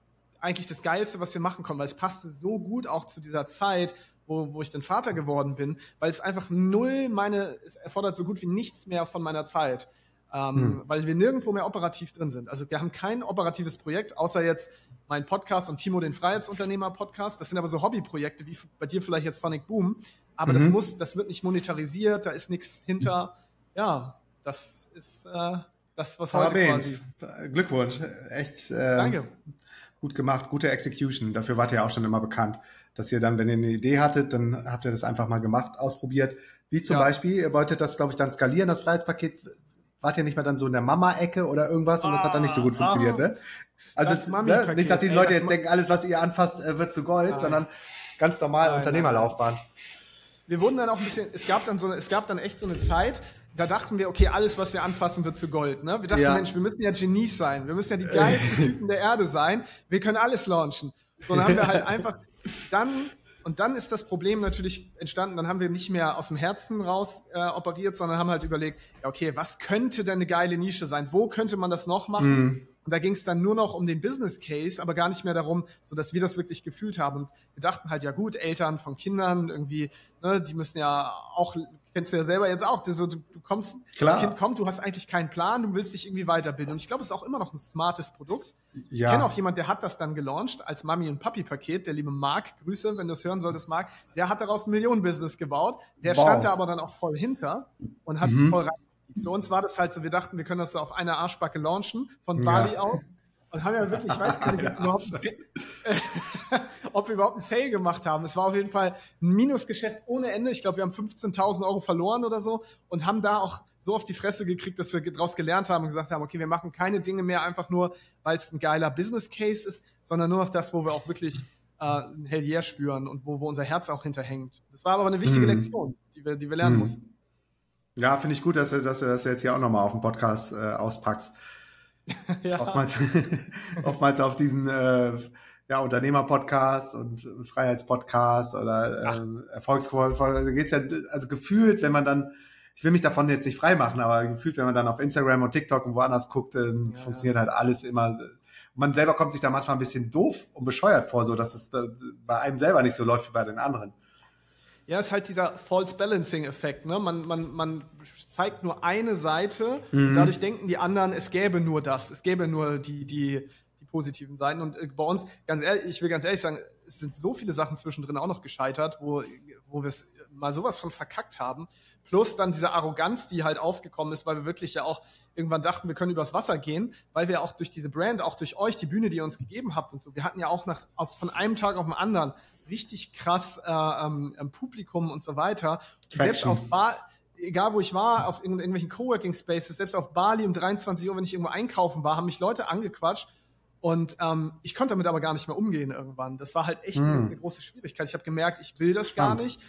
eigentlich das Geilste, was wir machen können, weil es passte so gut auch zu dieser Zeit, wo, wo ich dann Vater geworden bin, weil es einfach null meine, es erfordert so gut wie nichts mehr von meiner Zeit. Ähm, hm. Weil wir nirgendwo mehr operativ drin sind. Also wir haben kein operatives Projekt, außer jetzt mein Podcast und Timo den Freiheitsunternehmer Podcast. Das sind aber so Hobbyprojekte, wie bei dir vielleicht jetzt Sonic Boom. Aber mhm. das muss, das wird nicht monetarisiert, da ist nichts hinter. Ja, das ist äh, das, was heute quasi. Glückwunsch, echt. Äh, Danke. Gut gemacht, gute Execution. Dafür wart ihr auch schon immer bekannt, dass ihr dann, wenn ihr eine Idee hattet, dann habt ihr das einfach mal gemacht, ausprobiert. Wie zum ja. Beispiel, ihr wolltet das, glaube ich, dann skalieren, das Freiheitspaket wart ihr nicht mehr dann so in der Mama-Ecke oder irgendwas und das hat dann nicht so gut ah, funktioniert, ne? Also das ne? nicht, dass die Leute jetzt denken, alles, was ihr anfasst, äh, wird zu Gold, Nein. sondern ganz normal Nein, Unternehmerlaufbahn. Wir wurden dann auch ein bisschen, es gab dann so, es gab dann echt so eine Zeit, da dachten wir, okay, alles, was wir anfassen, wird zu Gold. Ne? Wir dachten, ja. Mensch, wir müssen ja Genies sein, wir müssen ja die geilsten Typen der Erde sein, wir können alles launchen. So, dann haben wir halt einfach dann und dann ist das Problem natürlich entstanden, dann haben wir nicht mehr aus dem Herzen raus äh, operiert, sondern haben halt überlegt, ja, okay, was könnte denn eine geile Nische sein? Wo könnte man das noch machen? Mm. Und da ging es dann nur noch um den Business Case, aber gar nicht mehr darum, so dass wir das wirklich gefühlt haben. Und wir dachten halt, ja gut, Eltern von Kindern irgendwie, ne, die müssen ja auch kennst du ja selber jetzt auch. So, du, du kommst, Klar. das Kind kommt, du hast eigentlich keinen Plan, du willst dich irgendwie weiterbilden. Und ich glaube, es ist auch immer noch ein smartes Produkt. Ja. Ich kenne auch jemand, der hat das dann gelauncht als Mami- und Papi-Paket. Der liebe Marc, Grüße, wenn du es hören solltest, Marc. Der hat daraus ein Millionenbusiness gebaut. Der wow. stand da aber dann auch voll hinter und hat mhm. voll rein. Für uns war das halt so, wir dachten, wir können das so auf einer Arschbacke launchen, von Bali ja. aus. Und haben ja wirklich, ich weiß gar nicht, überhaupt, ob wir überhaupt einen Sale gemacht haben. Es war auf jeden Fall ein Minusgeschäft ohne Ende. Ich glaube, wir haben 15.000 Euro verloren oder so und haben da auch so auf die Fresse gekriegt, dass wir daraus gelernt haben und gesagt haben, okay, wir machen keine Dinge mehr einfach nur, weil es ein geiler Business Case ist, sondern nur noch das, wo wir auch wirklich äh, ein Hellier spüren und wo, wo unser Herz auch hinterhängt. Das war aber eine wichtige hm. Lektion, die wir, die wir lernen hm. mussten. Ja, finde ich gut, dass du, dass du das jetzt hier auch nochmal auf dem Podcast äh, auspackst. ja. oftmals, oftmals auf diesen äh, ja, Unternehmer-Podcast und Freiheitspodcast oder äh, Erfolgsquote. Da geht's ja, also gefühlt, wenn man dann, ich will mich davon jetzt nicht freimachen, aber gefühlt, wenn man dann auf Instagram und TikTok und woanders guckt, dann ja. funktioniert halt alles immer. Man selber kommt sich da manchmal ein bisschen doof und bescheuert vor, so dass es bei einem selber nicht so läuft wie bei den anderen. Ja, ist halt dieser False Balancing Effekt. Ne? Man, man, man zeigt nur eine Seite mhm. und dadurch denken die anderen, es gäbe nur das, es gäbe nur die, die, die positiven Seiten. Und äh, bei uns, ganz ehrlich, ich will ganz ehrlich sagen, es sind so viele Sachen zwischendrin auch noch gescheitert, wo, wo wir es mal sowas von verkackt haben. Plus dann diese Arroganz, die halt aufgekommen ist, weil wir wirklich ja auch irgendwann dachten, wir können übers Wasser gehen, weil wir auch durch diese Brand, auch durch euch, die Bühne, die ihr uns gegeben habt und so, wir hatten ja auch nach, auf, von einem Tag auf den anderen richtig krass äh, ähm, Publikum und so weiter. selbst auf Bar, egal wo ich war, auf irgendwelchen Coworking Spaces, selbst auf Bali um 23 Uhr, wenn ich irgendwo einkaufen war, haben mich Leute angequatscht und ähm, ich konnte damit aber gar nicht mehr umgehen irgendwann. Das war halt echt mm. eine, eine, große Schwierigkeit. Ich habe gemerkt, ich will das Spannend. gar nicht.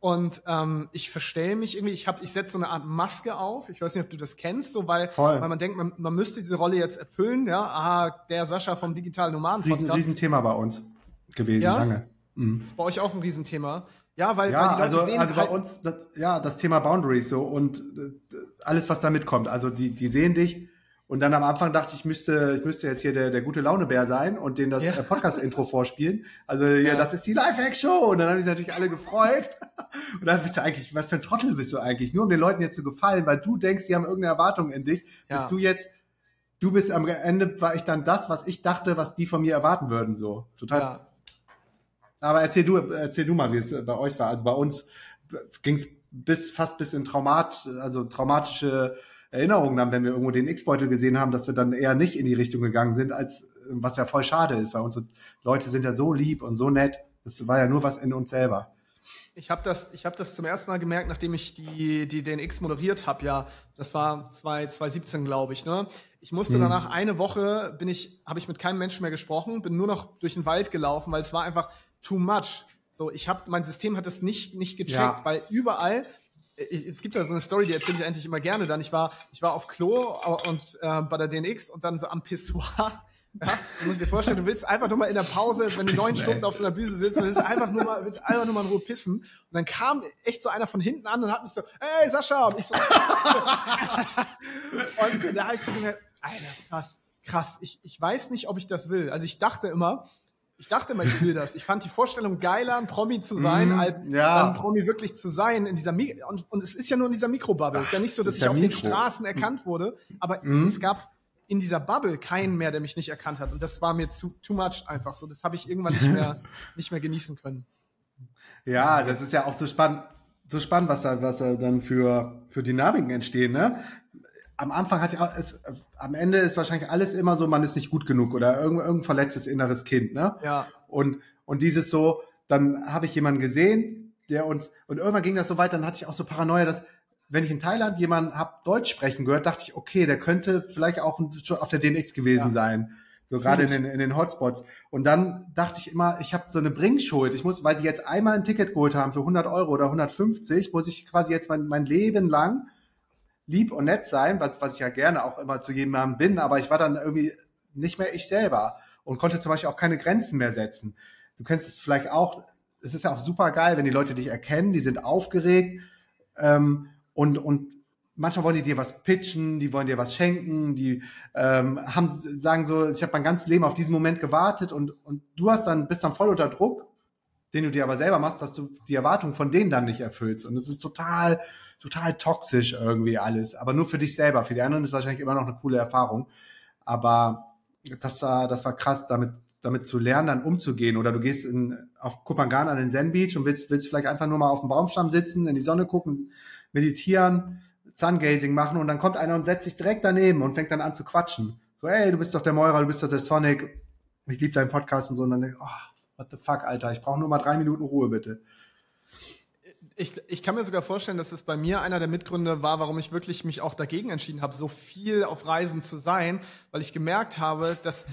Und ähm, ich verstelle mich irgendwie, ich, hab, ich setze so eine Art Maske auf. Ich weiß nicht, ob du das kennst, so weil, weil man denkt, man, man müsste diese Rolle jetzt erfüllen. Ja, ah, der Sascha vom digitalen Nomaden. Riesen, Riesenthema bei uns gewesen, ja? lange. Mhm. Das ist bei euch auch ein Riesenthema. Ja, weil, ja, weil also, sehen also bei halt uns, das, ja, das Thema Boundaries so und äh, alles, was damit kommt. Also die, die sehen dich Und dann am Anfang dachte ich, müsste, ich müsste jetzt hier der, der gute Launebär sein und denen das ja. Äh, Podcast-Intro vorspielen. Also ja, ja, das ist die Lifehack-Show. Und dann haben die sich natürlich alle gefreut. Und dann bist du eigentlich, was für ein Trottel bist du eigentlich? Nur um den Leuten jetzt zu gefallen, weil du denkst, die haben irgendeine Erwartung in dich, ja. bist du jetzt, du bist am Ende, war ich dann das, was ich dachte, was die von mir erwarten würden. So. Total. Ja. Aber erzähl du, erzähl du mal, wie es bei euch war. Also bei uns ging es bis fast bis in Traumat, also traumatische Erinnerungen haben, wenn wir irgendwo den X-Beutel gesehen haben, dass wir dann eher nicht in die Richtung gegangen sind, als was ja voll schade ist, weil unsere Leute sind ja so lieb und so nett. Das war ja nur was in uns selber. Ich habe das, ich hab das zum ersten Mal gemerkt, nachdem ich die, die DNX moderiert habe. Ja, das war 2017, glaube ich. Ne? Ich musste mhm. danach eine Woche, bin ich, habe ich mit keinem Menschen mehr gesprochen, bin nur noch durch den Wald gelaufen, weil es war einfach too much. So, ich habe, mein System hat es nicht, nicht gecheckt, ja. weil überall es gibt da so eine Story, die erzähle ich eigentlich immer gerne dann. Ich war, ich war auf Klo und äh, bei der DNX und dann so am Pissoir. Ja, du musst dir vorstellen, du willst einfach nur mal in der Pause, wenn du neun Stunden auf so einer Bühne sitzt, willst einfach nur mal, willst einfach nur mal in Ruhe pissen. Und dann kam echt so einer von hinten an und hat mich so, hey Sascha! Und ich so, und da habe ich so gemerkt, Alter, krass, krass. Ich, ich weiß nicht, ob ich das will. Also ich dachte immer, ich dachte immer, ich will das. Ich fand die Vorstellung geiler, ein Promi zu sein, mm, als ja. ein Promi wirklich zu sein in dieser Mi und, und es ist ja nur in dieser Mikrobubble. Es ist ja nicht so, dass ich auf Mikro. den Straßen erkannt wurde, aber mm. es gab in dieser Bubble keinen mehr, der mich nicht erkannt hat. Und das war mir zu too much einfach so. Das habe ich irgendwann nicht mehr, nicht mehr genießen können. Ja, das ist ja auch so spannend, so spannend, was da, was da dann für, für Dynamiken entstehen, ne? Am Anfang hat ja, es, am Ende ist wahrscheinlich alles immer so, man ist nicht gut genug oder irgendein, irgendein verletztes inneres Kind, ne? Ja. Und, und dieses so, dann habe ich jemanden gesehen, der uns, und irgendwann ging das so weit, dann hatte ich auch so Paranoia, dass, wenn ich in Thailand jemanden hab Deutsch sprechen gehört, dachte ich, okay, der könnte vielleicht auch auf der DNX gewesen ja. sein. So gerade in den, in den Hotspots. Und dann dachte ich immer, ich habe so eine Bringschuld. Ich muss, weil die jetzt einmal ein Ticket geholt haben für 100 Euro oder 150, muss ich quasi jetzt mein, mein Leben lang lieb und nett sein, was, was ich ja gerne auch immer zu jemandem bin, aber ich war dann irgendwie nicht mehr ich selber und konnte zum Beispiel auch keine Grenzen mehr setzen. Du kennst es vielleicht auch, es ist ja auch super geil, wenn die Leute dich erkennen, die sind aufgeregt ähm, und, und manchmal wollen die dir was pitchen, die wollen dir was schenken, die ähm, haben sagen so, ich habe mein ganzes Leben auf diesen Moment gewartet und, und du hast dann bist dann voll unter Druck, den du dir aber selber machst, dass du die Erwartungen von denen dann nicht erfüllst und es ist total total toxisch irgendwie alles. Aber nur für dich selber. Für die anderen ist wahrscheinlich immer noch eine coole Erfahrung. Aber das war, das war krass, damit, damit zu lernen, dann umzugehen. Oder du gehst in, auf Kupangan an den Zen Beach und willst, willst vielleicht einfach nur mal auf dem Baumstamm sitzen, in die Sonne gucken, meditieren, Sungazing machen und dann kommt einer und setzt sich direkt daneben und fängt dann an zu quatschen. So, hey, du bist doch der Meurer, du bist doch der Sonic. Ich liebe deinen Podcast und so. Und dann denk ich, oh, what the fuck, Alter, ich brauche nur mal drei Minuten Ruhe, bitte ich, ich kann mir sogar vorstellen, dass es bei mir einer der Mitgründe war, warum ich wirklich mich auch dagegen entschieden habe, so viel auf Reisen zu sein, weil ich gemerkt habe, dass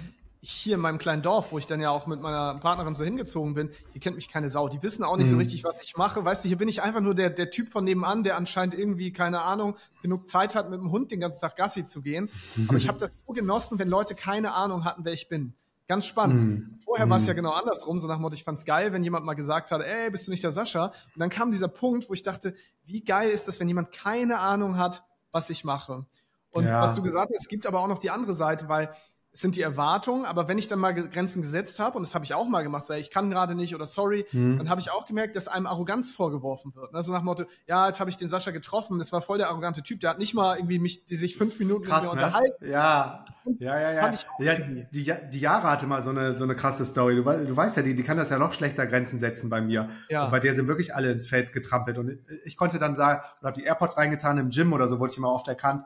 ich hier in meinem kleinen Dorf, wo ich dann ja auch mit meiner Partnerin so hingezogen bin, hier kennt mich keine Sau. Die wissen auch nicht mhm. so richtig, was ich mache. Weißt du, hier bin ich einfach nur der, der Typ von nebenan, der anscheinend irgendwie, keine Ahnung, genug Zeit hat, mit dem Hund den ganzen Tag Gassi zu gehen. Aber ich habe das so genossen, wenn Leute keine Ahnung hatten, wer ich bin. Ganz spannend. Mm. Vorher war es ja genau andersrum, so nach dem Motto, ich fand's geil, wenn jemand mal gesagt hat, ey, bist du nicht der Sascha? Und dann kam dieser Punkt, wo ich dachte, wie geil ist das, wenn jemand keine Ahnung hat, was ich mache. Und ja. was du gesagt hast, es gibt aber auch noch die andere Seite, weil sind die Erwartungen, aber wenn ich dann mal Grenzen gesetzt habe, und das habe ich auch mal gemacht, weil ich kann gerade nicht oder sorry, mhm. dann habe ich auch gemerkt, dass einem Arroganz vorgeworfen wird. Also nach dem Motto, ja, jetzt habe ich den Sascha getroffen, das war voll der arrogante Typ, der hat nicht mal irgendwie mich, die sich fünf Minuten Krass, mit mir ne? unterhalten. Ja, ja, ja, ja. ja die, die Jara hatte mal so eine, so eine krasse Story. Du, du weißt ja, die, die kann das ja noch schlechter Grenzen setzen bei mir. Ja. Und bei der sind wirklich alle ins Feld getrampelt. Und ich konnte dann sagen, oder habe die AirPods reingetan im Gym oder so, wurde ich immer oft erkannt.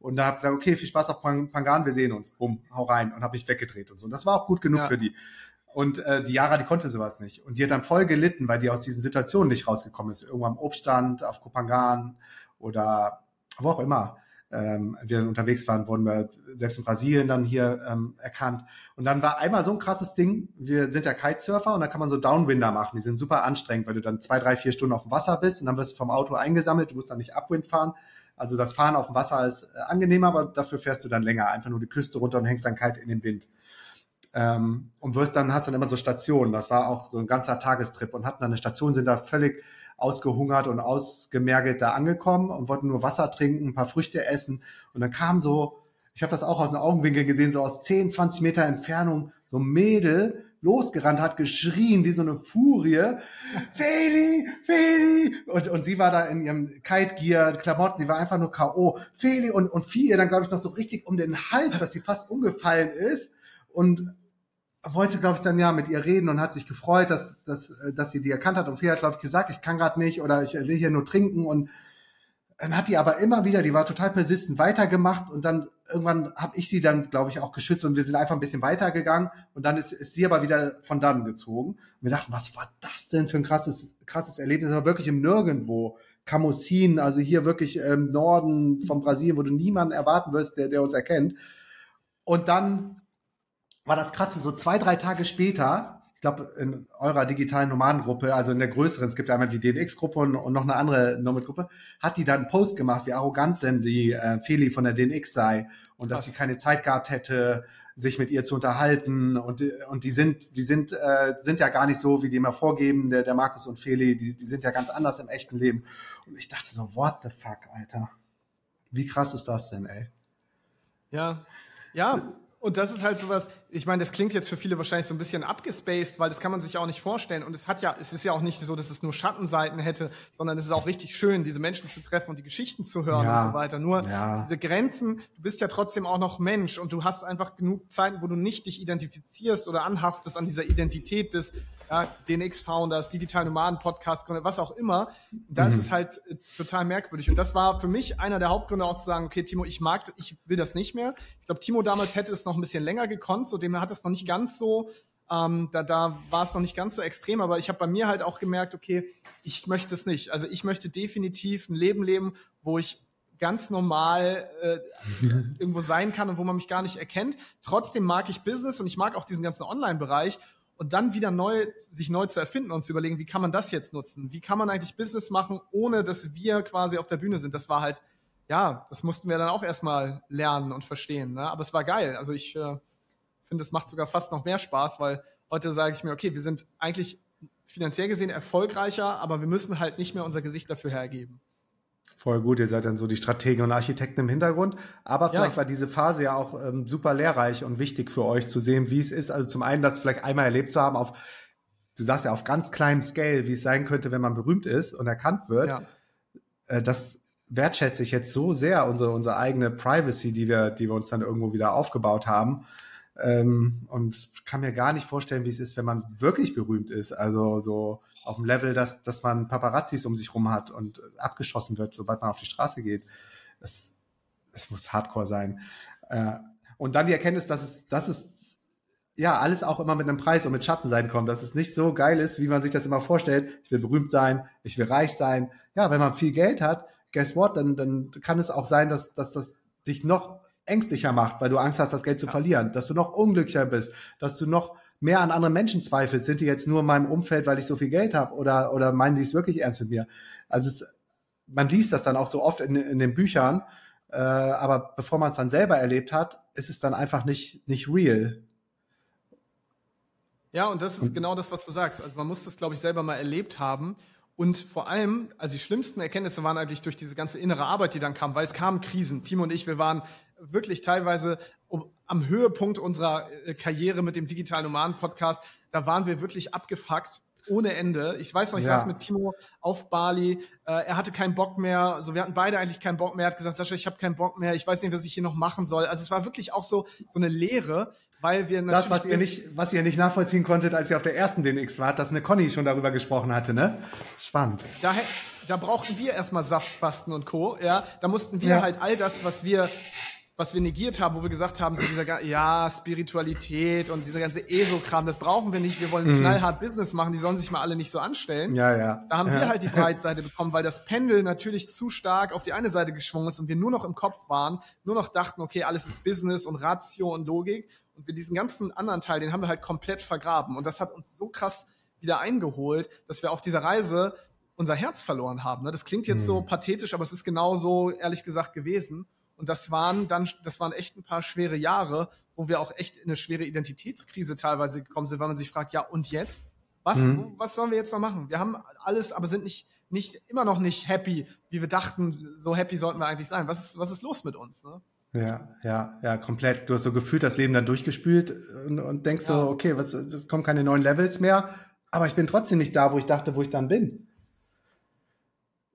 Und da habe ich gesagt, okay, viel Spaß auf Pangan, wir sehen uns. Bumm, hau rein. Und habe mich weggedreht und so. Und das war auch gut genug ja. für die. Und äh, die Yara, die konnte sowas nicht. Und die hat dann voll gelitten, weil die aus diesen Situationen nicht rausgekommen ist. Irgendwo am Obststand, auf Kopangan oder wo auch immer ähm, wir dann unterwegs waren, wurden wir selbst in Brasilien dann hier ähm, erkannt. Und dann war einmal so ein krasses Ding, wir sind ja Kitesurfer und da kann man so Downwinder machen. Die sind super anstrengend, weil du dann zwei, drei, vier Stunden auf dem Wasser bist und dann wirst du vom Auto eingesammelt, du musst dann nicht Upwind fahren, also das Fahren auf dem Wasser ist äh, angenehmer, aber dafür fährst du dann länger, einfach nur die Küste runter und hängst dann kalt in den Wind. Ähm, und wirst dann, hast dann immer so Stationen. Das war auch so ein ganzer Tagestrip und hatten dann eine Station, sind da völlig ausgehungert und ausgemergelt da angekommen und wollten nur Wasser trinken, ein paar Früchte essen. Und dann kam so, ich habe das auch aus dem Augenwinkel gesehen, so aus 10, 20 Meter Entfernung, so ein Mädel losgerannt hat, geschrien wie so eine Furie. Feli, Feli! Und, und sie war da in ihrem Gear, Klamotten, die war einfach nur K.O. Feli und, und fiel ihr dann, glaube ich, noch so richtig um den Hals, dass sie fast umgefallen ist. Und wollte, glaube ich, dann ja mit ihr reden und hat sich gefreut, dass, dass, dass sie die erkannt hat. Und Feli hat, glaube ich, gesagt, ich kann gerade nicht oder ich will hier nur trinken. Und dann hat die aber immer wieder, die war total persistent, weitergemacht und dann irgendwann habe ich sie dann, glaube ich, auch geschützt und wir sind einfach ein bisschen weitergegangen und dann ist, ist sie aber wieder von dann gezogen. Und wir dachten, was war das denn für ein krasses, krasses Erlebnis? Aber wirklich im Nirgendwo. Camusin, also hier wirklich im Norden von Brasilien, wo du niemanden erwarten wirst, der, der uns erkennt. Und dann war das krasse, so zwei, drei Tage später ich glaube, in eurer digitalen Nomadengruppe, also in der größeren, es gibt ja einmal die DNX-Gruppe und, und, noch eine andere Nomad-Gruppe, hat die dann einen Post gemacht, wie arrogant denn die äh, Feli von der DNX sei und dass sie keine Zeit gehabt hätte, sich mit ihr zu unterhalten und, und die sind, die sind, äh, sind ja gar nicht so, wie die immer vorgeben, der, der Markus und Feli, die, die sind ja ganz anders im echten Leben. Und ich dachte so, what the fuck, Alter? Wie krass ist das denn, ey? Ja, ja, und das ist halt sowas, ich meine, das klingt jetzt für viele wahrscheinlich so ein bisschen abgespaced, weil das kann man sich auch nicht vorstellen. Und es hat ja, es ist ja auch nicht so, dass es nur Schattenseiten hätte, sondern es ist auch richtig schön, diese Menschen zu treffen und die Geschichten zu hören ja. und so weiter. Nur ja. diese Grenzen, du bist ja trotzdem auch noch Mensch und du hast einfach genug Zeiten, wo du nicht dich identifizierst oder anhaftest an dieser Identität des ja, DNX-Founders, Digital Nomaden-Podcast, was auch immer. Da mhm. ist es halt äh, total merkwürdig. Und das war für mich einer der Hauptgründe auch zu sagen, okay, Timo, ich mag, ich will das nicht mehr. Ich glaube, Timo damals hätte es noch ein bisschen länger gekonnt, so dem hat es noch nicht ganz so, ähm, da, da war es noch nicht ganz so extrem, aber ich habe bei mir halt auch gemerkt, okay, ich möchte es nicht. Also ich möchte definitiv ein Leben leben, wo ich ganz normal äh, irgendwo sein kann und wo man mich gar nicht erkennt. Trotzdem mag ich Business und ich mag auch diesen ganzen Online-Bereich und dann wieder neu, sich neu zu erfinden und zu überlegen, wie kann man das jetzt nutzen? Wie kann man eigentlich Business machen, ohne dass wir quasi auf der Bühne sind? Das war halt, ja, das mussten wir dann auch erstmal lernen und verstehen. Ne? Aber es war geil. Also ich äh, finde, es macht sogar fast noch mehr Spaß, weil heute sage ich mir, okay, wir sind eigentlich finanziell gesehen erfolgreicher, aber wir müssen halt nicht mehr unser Gesicht dafür hergeben. Voll gut, ihr seid dann so die Strategen und Architekten im Hintergrund. Aber vielleicht ja. war diese Phase ja auch ähm, super lehrreich und wichtig für euch zu sehen, wie es ist. Also zum einen, das vielleicht einmal erlebt zu haben auf, du sagst ja auf ganz kleinem Scale, wie es sein könnte, wenn man berühmt ist und erkannt wird. Ja. Äh, das wertschätze ich jetzt so sehr, unsere, unsere eigene Privacy, die wir, die wir uns dann irgendwo wieder aufgebaut haben. Ähm, und kann mir gar nicht vorstellen, wie es ist, wenn man wirklich berühmt ist. Also so auf dem Level, dass, dass man Paparazzis um sich rum hat und abgeschossen wird, sobald man auf die Straße geht. Das, das muss Hardcore sein. Äh, und dann die Erkenntnis, dass es, dass es ja alles auch immer mit einem Preis und mit Schattenseiten kommt, dass es nicht so geil ist, wie man sich das immer vorstellt. Ich will berühmt sein, ich will reich sein. Ja, wenn man viel Geld hat, guess what, dann, dann kann es auch sein, dass, dass das dich noch ängstlicher macht, weil du Angst hast, das Geld zu verlieren, dass du noch unglücklicher bist, dass du noch mehr an anderen Menschen zweifelst. Sind die jetzt nur in meinem Umfeld, weil ich so viel Geld habe oder, oder meinen die es wirklich ernst mit mir? Also es, man liest das dann auch so oft in, in den Büchern, äh, aber bevor man es dann selber erlebt hat, ist es dann einfach nicht, nicht real. Ja, und das ist genau das, was du sagst. Also man muss das, glaube ich, selber mal erlebt haben. Und vor allem, also die schlimmsten Erkenntnisse waren eigentlich durch diese ganze innere Arbeit, die dann kam, weil es kamen Krisen. Timo und ich, wir waren wirklich teilweise am Höhepunkt unserer äh, Karriere mit dem digitalen Nomaden-Podcast. Da waren wir wirklich abgefuckt ohne Ende. Ich weiß noch, ich ja. saß mit Timo auf Bali. Äh, er hatte keinen Bock mehr. Also wir hatten beide eigentlich keinen Bock mehr. Er hat gesagt, Sascha, ich habe keinen Bock mehr. Ich weiß nicht, was ich hier noch machen soll. Also es war wirklich auch so so eine Leere, weil wir natürlich das, was ihr nicht, was ihr nicht nachvollziehen konntet, als ihr auf der ersten DNX wart, dass eine Conny schon darüber gesprochen hatte, ne? Spannend. Da, da brauchten wir erstmal Saftfasten und Co. Ja, da mussten wir ja. halt all das, was wir was wir negiert haben, wo wir gesagt haben, so dieser, ja, Spiritualität und dieser ganze ESO-Kram, das brauchen wir nicht, wir wollen mhm. knallhart Business machen, die sollen sich mal alle nicht so anstellen. Ja, ja. Da haben ja. wir halt die Breitseite bekommen, weil das Pendel natürlich zu stark auf die eine Seite geschwungen ist und wir nur noch im Kopf waren, nur noch dachten, okay, alles ist Business und Ratio und Logik und wir diesen ganzen anderen Teil, den haben wir halt komplett vergraben und das hat uns so krass wieder eingeholt, dass wir auf dieser Reise unser Herz verloren haben. Ne? Das klingt jetzt mhm. so pathetisch, aber es ist genau so, ehrlich gesagt, gewesen. Und das waren dann, das waren echt ein paar schwere Jahre, wo wir auch echt in eine schwere Identitätskrise teilweise gekommen sind, weil man sich fragt, ja, und jetzt? Was, mhm. was sollen wir jetzt noch machen? Wir haben alles, aber sind nicht, nicht, immer noch nicht happy, wie wir dachten, so happy sollten wir eigentlich sein. Was ist, was ist los mit uns? Ne? Ja, ja, ja, komplett. Du hast so gefühlt das Leben dann durchgespült und, und denkst ja. so, okay, was, es kommen keine neuen Levels mehr, aber ich bin trotzdem nicht da, wo ich dachte, wo ich dann bin.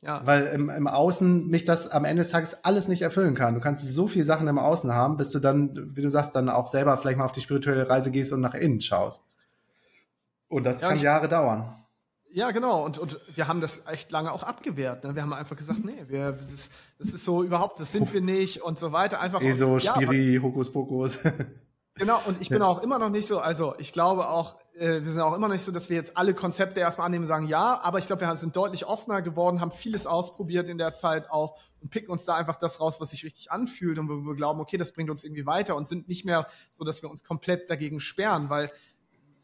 Ja. Weil im, im Außen mich das am Ende des Tages alles nicht erfüllen kann. Du kannst so viele Sachen im Außen haben, bis du dann, wie du sagst, dann auch selber vielleicht mal auf die spirituelle Reise gehst und nach innen schaust. Und das ja, kann Jahre dauern. Ja, genau. Und, und wir haben das echt lange auch abgewehrt. Ne? Wir haben einfach gesagt, nee, wir, das, ist, das ist so überhaupt, das sind wir nicht und so weiter. Einfach ESO, Spiri, ja, Hokuspokus. Genau, und ich bin auch immer noch nicht so, also ich glaube auch, äh, wir sind auch immer noch nicht so, dass wir jetzt alle Konzepte erstmal annehmen und sagen, ja, aber ich glaube, wir sind deutlich offener geworden, haben vieles ausprobiert in der Zeit auch und picken uns da einfach das raus, was sich richtig anfühlt und wo wir glauben, okay, das bringt uns irgendwie weiter und sind nicht mehr so, dass wir uns komplett dagegen sperren, weil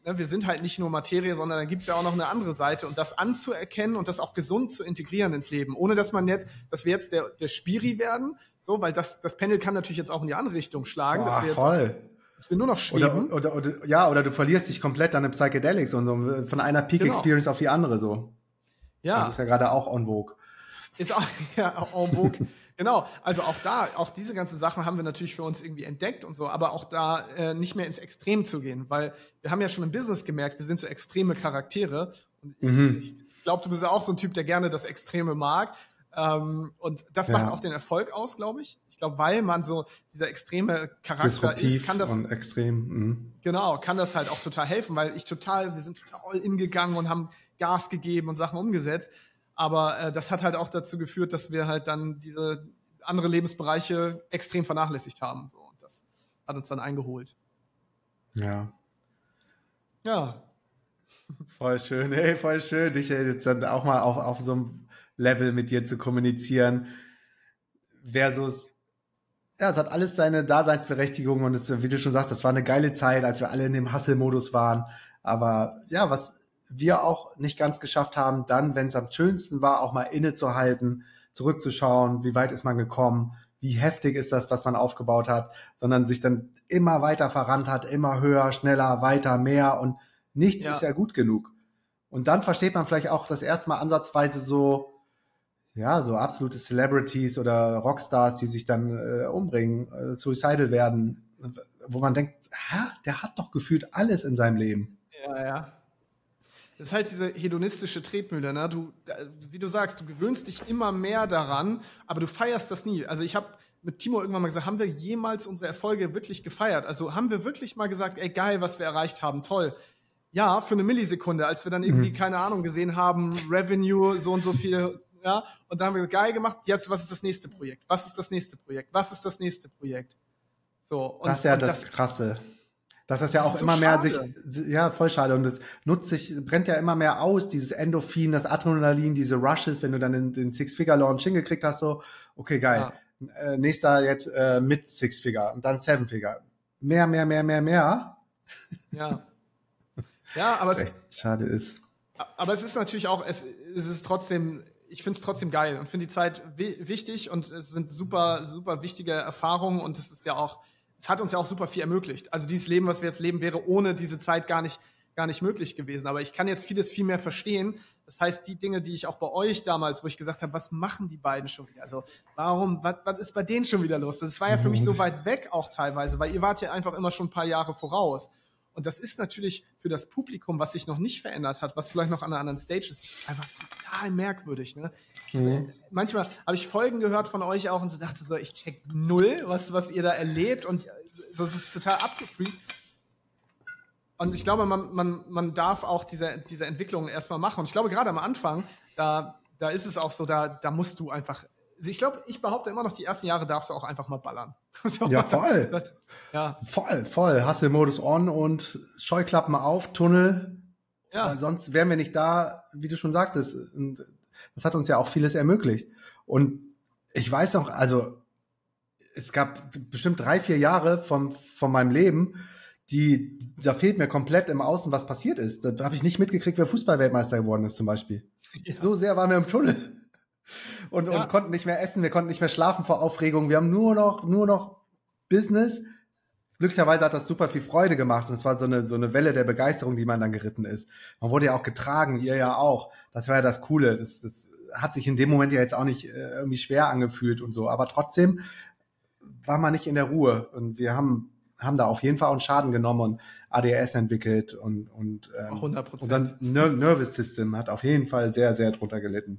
ne, wir sind halt nicht nur Materie, sondern da gibt's ja auch noch eine andere Seite und das anzuerkennen und das auch gesund zu integrieren ins Leben, ohne dass man jetzt, dass wir jetzt der, der Spiri werden, so, weil das, das Pendel kann natürlich jetzt auch in die andere Richtung schlagen, Boah, dass wir jetzt voll. Dass wir nur noch schweben. Oder, oder, oder, ja, oder du verlierst dich komplett an den Psychedelics und so, von einer Peak genau. Experience auf die andere so. Ja. Das ist ja gerade auch on vogue. Ist auch ja, en vogue. Genau, also auch da, auch diese ganzen Sachen haben wir natürlich für uns irgendwie entdeckt und so, aber auch da äh, nicht mehr ins Extrem zu gehen, weil wir haben ja schon im Business gemerkt, wir sind so extreme Charaktere. Und ich, mhm. ich glaube, du bist ja auch so ein Typ, der gerne das Extreme mag. Ähm, und das ja. macht auch den Erfolg aus, glaube ich. Ich glaube, weil man so dieser extreme Charakter Disruptiv ist, kann das und extrem. Mh. Genau, kann das halt auch total helfen, weil ich total, wir sind total all in gegangen und haben Gas gegeben und Sachen umgesetzt. Aber äh, das hat halt auch dazu geführt, dass wir halt dann diese andere Lebensbereiche extrem vernachlässigt haben. So, und das hat uns dann eingeholt. Ja. Ja. Voll schön, hey, voll schön, dich jetzt dann auch mal auf, auf so einem Level mit dir zu kommunizieren. Versus, ja, es hat alles seine Daseinsberechtigung und es, wie du schon sagst, das war eine geile Zeit, als wir alle in dem Hustle-Modus waren. Aber ja, was wir auch nicht ganz geschafft haben, dann, wenn es am schönsten war, auch mal innezuhalten, zurückzuschauen, wie weit ist man gekommen, wie heftig ist das, was man aufgebaut hat, sondern sich dann immer weiter verrannt hat, immer höher, schneller, weiter, mehr und nichts ja. ist ja gut genug. Und dann versteht man vielleicht auch das erste Mal ansatzweise so, ja, so absolute Celebrities oder Rockstars, die sich dann äh, umbringen, äh, suicidal werden, wo man denkt, ha, der hat doch gefühlt alles in seinem Leben. Ja, ja. Das ist halt diese hedonistische Tretmühle. Ne? Du, wie du sagst, du gewöhnst dich immer mehr daran, aber du feierst das nie. Also ich habe mit Timo irgendwann mal gesagt, haben wir jemals unsere Erfolge wirklich gefeiert? Also haben wir wirklich mal gesagt, ey geil, was wir erreicht haben, toll. Ja, für eine Millisekunde, als wir dann irgendwie, mhm. keine Ahnung, gesehen haben, Revenue, so und so viel, ja, und dann haben wir geil gemacht, jetzt, was ist das nächste Projekt? Was ist das nächste Projekt? Was ist das nächste Projekt? So. Und, das ist ja das, das Krasse. Dass das ja auch so immer mehr sich, ja, voll schade. Und es nutzt sich, brennt ja immer mehr aus, dieses Endorphin, das Adrenalin, diese Rushes, wenn du dann den, den Six-Figure-Launch hingekriegt hast, so, okay, geil. Ja. Äh, nächster jetzt äh, mit Six-Figure und dann Seven-Figure. Mehr, mehr, mehr, mehr, mehr. Ja. Ja, aber es, schade ist. Aber es ist natürlich auch, es, es ist trotzdem, ich finde es trotzdem geil und finde die Zeit wichtig und es sind super, super wichtige Erfahrungen und es ist ja auch, es hat uns ja auch super viel ermöglicht. Also dieses Leben, was wir jetzt leben, wäre ohne diese Zeit gar nicht, gar nicht möglich gewesen. Aber ich kann jetzt vieles viel mehr verstehen. Das heißt, die Dinge, die ich auch bei euch damals, wo ich gesagt habe, was machen die beiden schon wieder? Also warum, was, was ist bei denen schon wieder los? Das war ja für mich so weit weg auch teilweise, weil ihr wart ja einfach immer schon ein paar Jahre voraus. Und das ist natürlich für das Publikum, was sich noch nicht verändert hat, was vielleicht noch an einer anderen Stage ist, einfach total merkwürdig. Ne? Mhm. Manchmal habe ich Folgen gehört von euch auch und so dachte so, ich check null, was, was ihr da erlebt und das ist total abgefreakt. Und ich glaube, man, man, man darf auch diese, diese Entwicklung erstmal machen. Und ich glaube, gerade am Anfang, da, da ist es auch so, da, da musst du einfach. Ich glaube, ich behaupte immer noch, die ersten Jahre darfst du auch einfach mal ballern. so, ja, voll. Das, ja. Voll, voll. Hustle-Modus on und Scheuklappen auf, Tunnel. Ja. Weil sonst wären wir nicht da, wie du schon sagtest. Das hat uns ja auch vieles ermöglicht. Und ich weiß noch, also es gab bestimmt drei, vier Jahre von, von meinem Leben, die, da fehlt mir komplett im Außen, was passiert ist. Da habe ich nicht mitgekriegt, wer Fußballweltmeister geworden ist, zum Beispiel. Ja. So sehr waren wir im Tunnel. Und, ja. und konnten nicht mehr essen, wir konnten nicht mehr schlafen vor Aufregung. Wir haben nur noch, nur noch Business. Glücklicherweise hat das super viel Freude gemacht und es war so eine, so eine Welle der Begeisterung, die man dann geritten ist. Man wurde ja auch getragen, ihr ja auch. Das war ja das Coole. Das, das hat sich in dem Moment ja jetzt auch nicht äh, irgendwie schwer angefühlt und so. Aber trotzdem war man nicht in der Ruhe. Und wir haben, haben da auf jeden Fall auch einen Schaden genommen und ADS entwickelt und, und ähm, 100%. unser Ner Nervous System hat auf jeden Fall sehr, sehr drunter gelitten.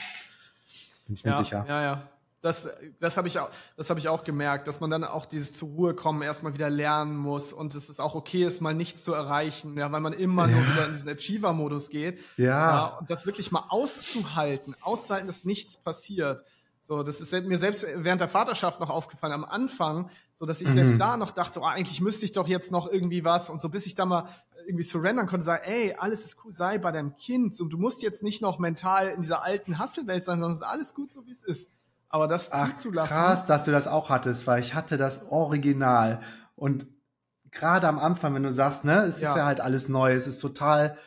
Bin ich mir ja, sicher. Ja, ja. Das, das habe ich, auch, das hab ich auch gemerkt, dass man dann auch dieses zur Ruhe kommen erstmal wieder lernen muss und es ist auch okay ist, mal nichts zu erreichen, ja, weil man immer ja. nur wieder in diesen Achiever-Modus geht. Ja. ja. Und das wirklich mal auszuhalten, auszuhalten, dass nichts passiert. So, das ist mir selbst während der Vaterschaft noch aufgefallen am Anfang, so dass ich mhm. selbst da noch dachte, oh, eigentlich müsste ich doch jetzt noch irgendwie was und so bis ich da mal irgendwie surrendern konnte, sagen, ey, alles ist cool, sei bei deinem Kind und du musst jetzt nicht noch mental in dieser alten Hasselwelt sein, sondern es ist alles gut so wie es ist. Aber das Ach, zuzulassen. Krass, dass du das auch hattest, weil ich hatte das Original. Und gerade am Anfang, wenn du sagst, ne, es ja. ist ja halt alles neu, es ist total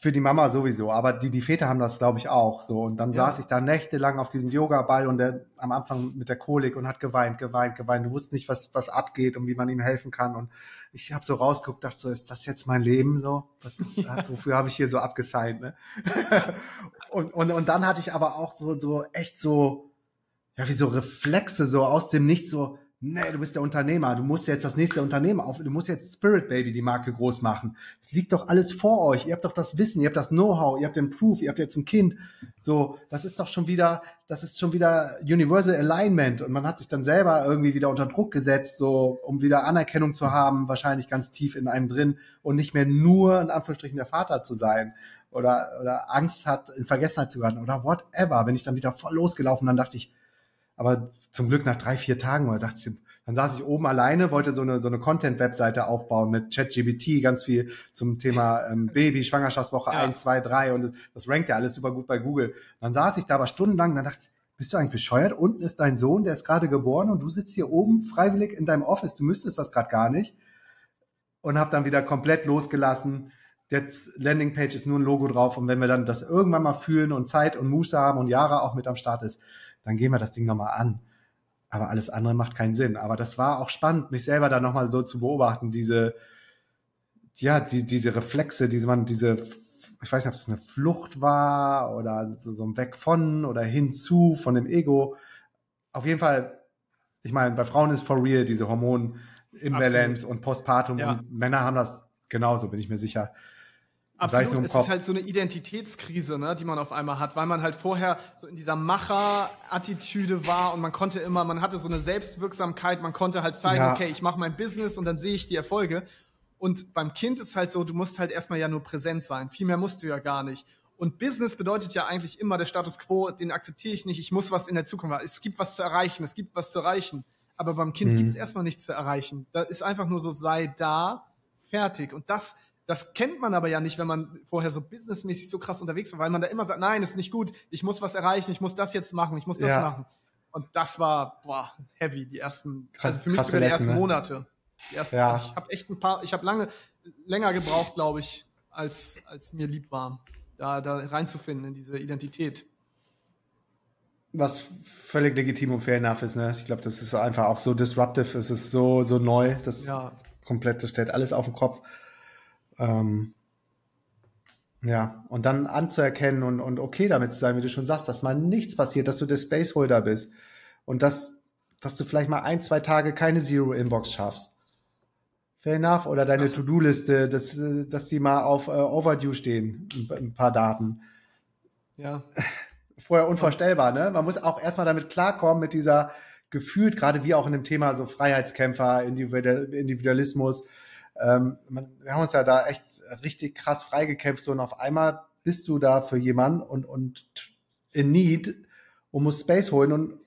für die Mama sowieso, aber die, die Väter haben das, glaube ich, auch so. Und dann ja. saß ich da nächtelang auf diesem Yoga-Ball und der am Anfang mit der Kolik und hat geweint, geweint, geweint. Du wusstest nicht, was, was abgeht und wie man ihm helfen kann. Und ich habe so rausgeguckt, dachte so, ist das jetzt mein Leben so? Was ist. Wofür habe ich hier so abgesigned, ne? und, und, und dann hatte ich aber auch so, so echt so, ja, wie so Reflexe, so aus dem Nichts, so, nee, du bist der Unternehmer, du musst jetzt das nächste Unternehmen auf, du musst jetzt Spirit Baby die Marke groß machen. Das liegt doch alles vor euch. Ihr habt doch das Wissen, ihr habt das Know-how, ihr habt den Proof, ihr habt jetzt ein Kind. So, das ist doch schon wieder, das ist schon wieder Universal Alignment und man hat sich dann selber irgendwie wieder unter Druck gesetzt, so, um wieder Anerkennung zu haben, wahrscheinlich ganz tief in einem drin und nicht mehr nur in Anführungsstrichen der Vater zu sein oder, oder Angst hat, in Vergessenheit zu geraten oder whatever. Wenn ich dann wieder voll losgelaufen, dann dachte ich, aber zum Glück nach drei, vier Tagen oder dachte ich, dann saß ich oben alleine, wollte so eine, so eine Content-Webseite aufbauen mit ChatGBT, ganz viel zum Thema ähm, Baby, Schwangerschaftswoche ja. 1, 2, 3 und das rankt ja alles super gut bei Google. Dann saß ich da aber stundenlang, dann dachte ich, bist du eigentlich bescheuert? Unten ist dein Sohn, der ist gerade geboren und du sitzt hier oben freiwillig in deinem Office, du müsstest das gerade gar nicht. Und habe dann wieder komplett losgelassen. Jetzt Landingpage ist nur ein Logo drauf und wenn wir dann das irgendwann mal fühlen und Zeit und Muße haben und Jahre auch mit am Start ist, dann gehen wir das Ding nochmal an. Aber alles andere macht keinen Sinn. Aber das war auch spannend, mich selber da nochmal so zu beobachten, diese, ja, die, diese Reflexe, diese man, diese, ich weiß nicht, ob es eine Flucht war oder so, so ein Weg von oder hinzu von dem Ego. Auf jeden Fall, ich meine, bei Frauen ist for real diese Hormon-Imbalance und Postpartum ja. und Männer haben das genauso, bin ich mir sicher. Absolut, es ist halt so eine Identitätskrise, ne, die man auf einmal hat, weil man halt vorher so in dieser Macher-Attitüde war und man konnte immer, man hatte so eine Selbstwirksamkeit, man konnte halt zeigen, ja. okay, ich mache mein Business und dann sehe ich die Erfolge. Und beim Kind ist halt so, du musst halt erstmal ja nur präsent sein. Viel mehr musst du ja gar nicht. Und Business bedeutet ja eigentlich immer der Status quo, den akzeptiere ich nicht. Ich muss was in der Zukunft haben. Es gibt was zu erreichen, es gibt was zu erreichen. Aber beim Kind mhm. gibt es erstmal nichts zu erreichen. Da ist einfach nur so, sei da, fertig. Und das das kennt man aber ja nicht, wenn man vorher so businessmäßig so krass unterwegs war, weil man da immer sagt, nein, ist nicht gut, ich muss was erreichen, ich muss das jetzt machen, ich muss das ja. machen. Und das war boah, heavy, die ersten, krass, also für mich sogar die ersten ne? Monate. Die ersten, ja. also ich habe echt ein paar, ich habe lange, länger gebraucht, glaube ich, als, als mir lieb war, da, da reinzufinden in diese Identität. Was völlig legitim und fair enough ist, ne? Ich glaube, das ist einfach auch so disruptive, es ist so, so neu, das ja. komplett, das stellt alles auf den Kopf. Ähm, ja, und dann anzuerkennen und, und okay damit zu sein, wie du schon sagst, dass mal nichts passiert, dass du der Spaceholder bist und dass, dass du vielleicht mal ein, zwei Tage keine Zero-Inbox schaffst. Fair enough. Oder deine To-Do-Liste, dass, dass die mal auf äh, Overdue stehen, ein, ein paar Daten. Ja. Vorher unvorstellbar, ne? Man muss auch erstmal damit klarkommen, mit dieser gefühlt, gerade wie auch in dem Thema so Freiheitskämpfer, Individualismus, ähm, wir haben uns ja da echt richtig krass freigekämpft. So, und auf einmal bist du da für jemanden und, und in Need und musst Space holen. Und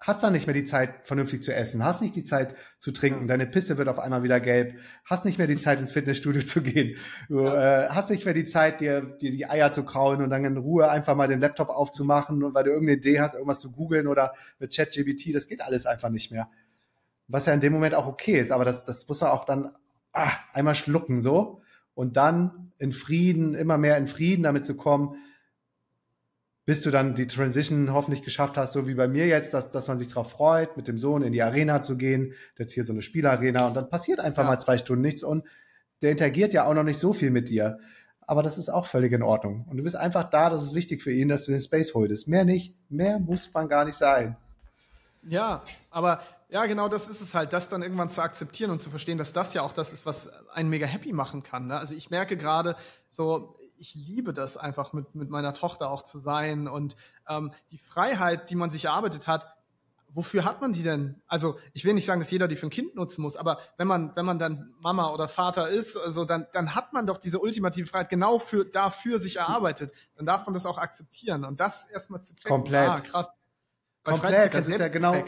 hast dann nicht mehr die Zeit, vernünftig zu essen, hast nicht die Zeit zu trinken, deine Pisse wird auf einmal wieder gelb, hast nicht mehr die Zeit, ins Fitnessstudio zu gehen, du äh, hast nicht mehr die Zeit, dir, dir die Eier zu kraulen und dann in Ruhe einfach mal den Laptop aufzumachen und weil du irgendeine Idee hast, irgendwas zu googeln oder mit ChatGBT, das geht alles einfach nicht mehr was ja in dem Moment auch okay ist, aber das, das muss man auch dann ah, einmal schlucken so und dann in Frieden, immer mehr in Frieden damit zu kommen, bis du dann die Transition hoffentlich geschafft hast, so wie bei mir jetzt, dass, dass man sich darauf freut, mit dem Sohn in die Arena zu gehen, jetzt hier so eine Spielarena und dann passiert einfach ja. mal zwei Stunden nichts und der interagiert ja auch noch nicht so viel mit dir. Aber das ist auch völlig in Ordnung. Und du bist einfach da, das ist wichtig für ihn, dass du den Space holst. Mehr nicht, mehr muss man gar nicht sein. Ja, aber ja, genau das ist es halt, das dann irgendwann zu akzeptieren und zu verstehen, dass das ja auch das ist, was einen mega happy machen kann. Ne? Also ich merke gerade so, ich liebe das einfach mit, mit meiner Tochter auch zu sein und ähm, die Freiheit, die man sich erarbeitet hat, wofür hat man die denn? Also ich will nicht sagen, dass jeder die für ein Kind nutzen muss, aber wenn man, wenn man dann Mama oder Vater ist, also dann, dann hat man doch diese ultimative Freiheit genau für, dafür sich erarbeitet. Dann darf man das auch akzeptieren und das erstmal zu checken. Komplett. Ah, krass. Weil Komplett, ist ja das ist ja genau,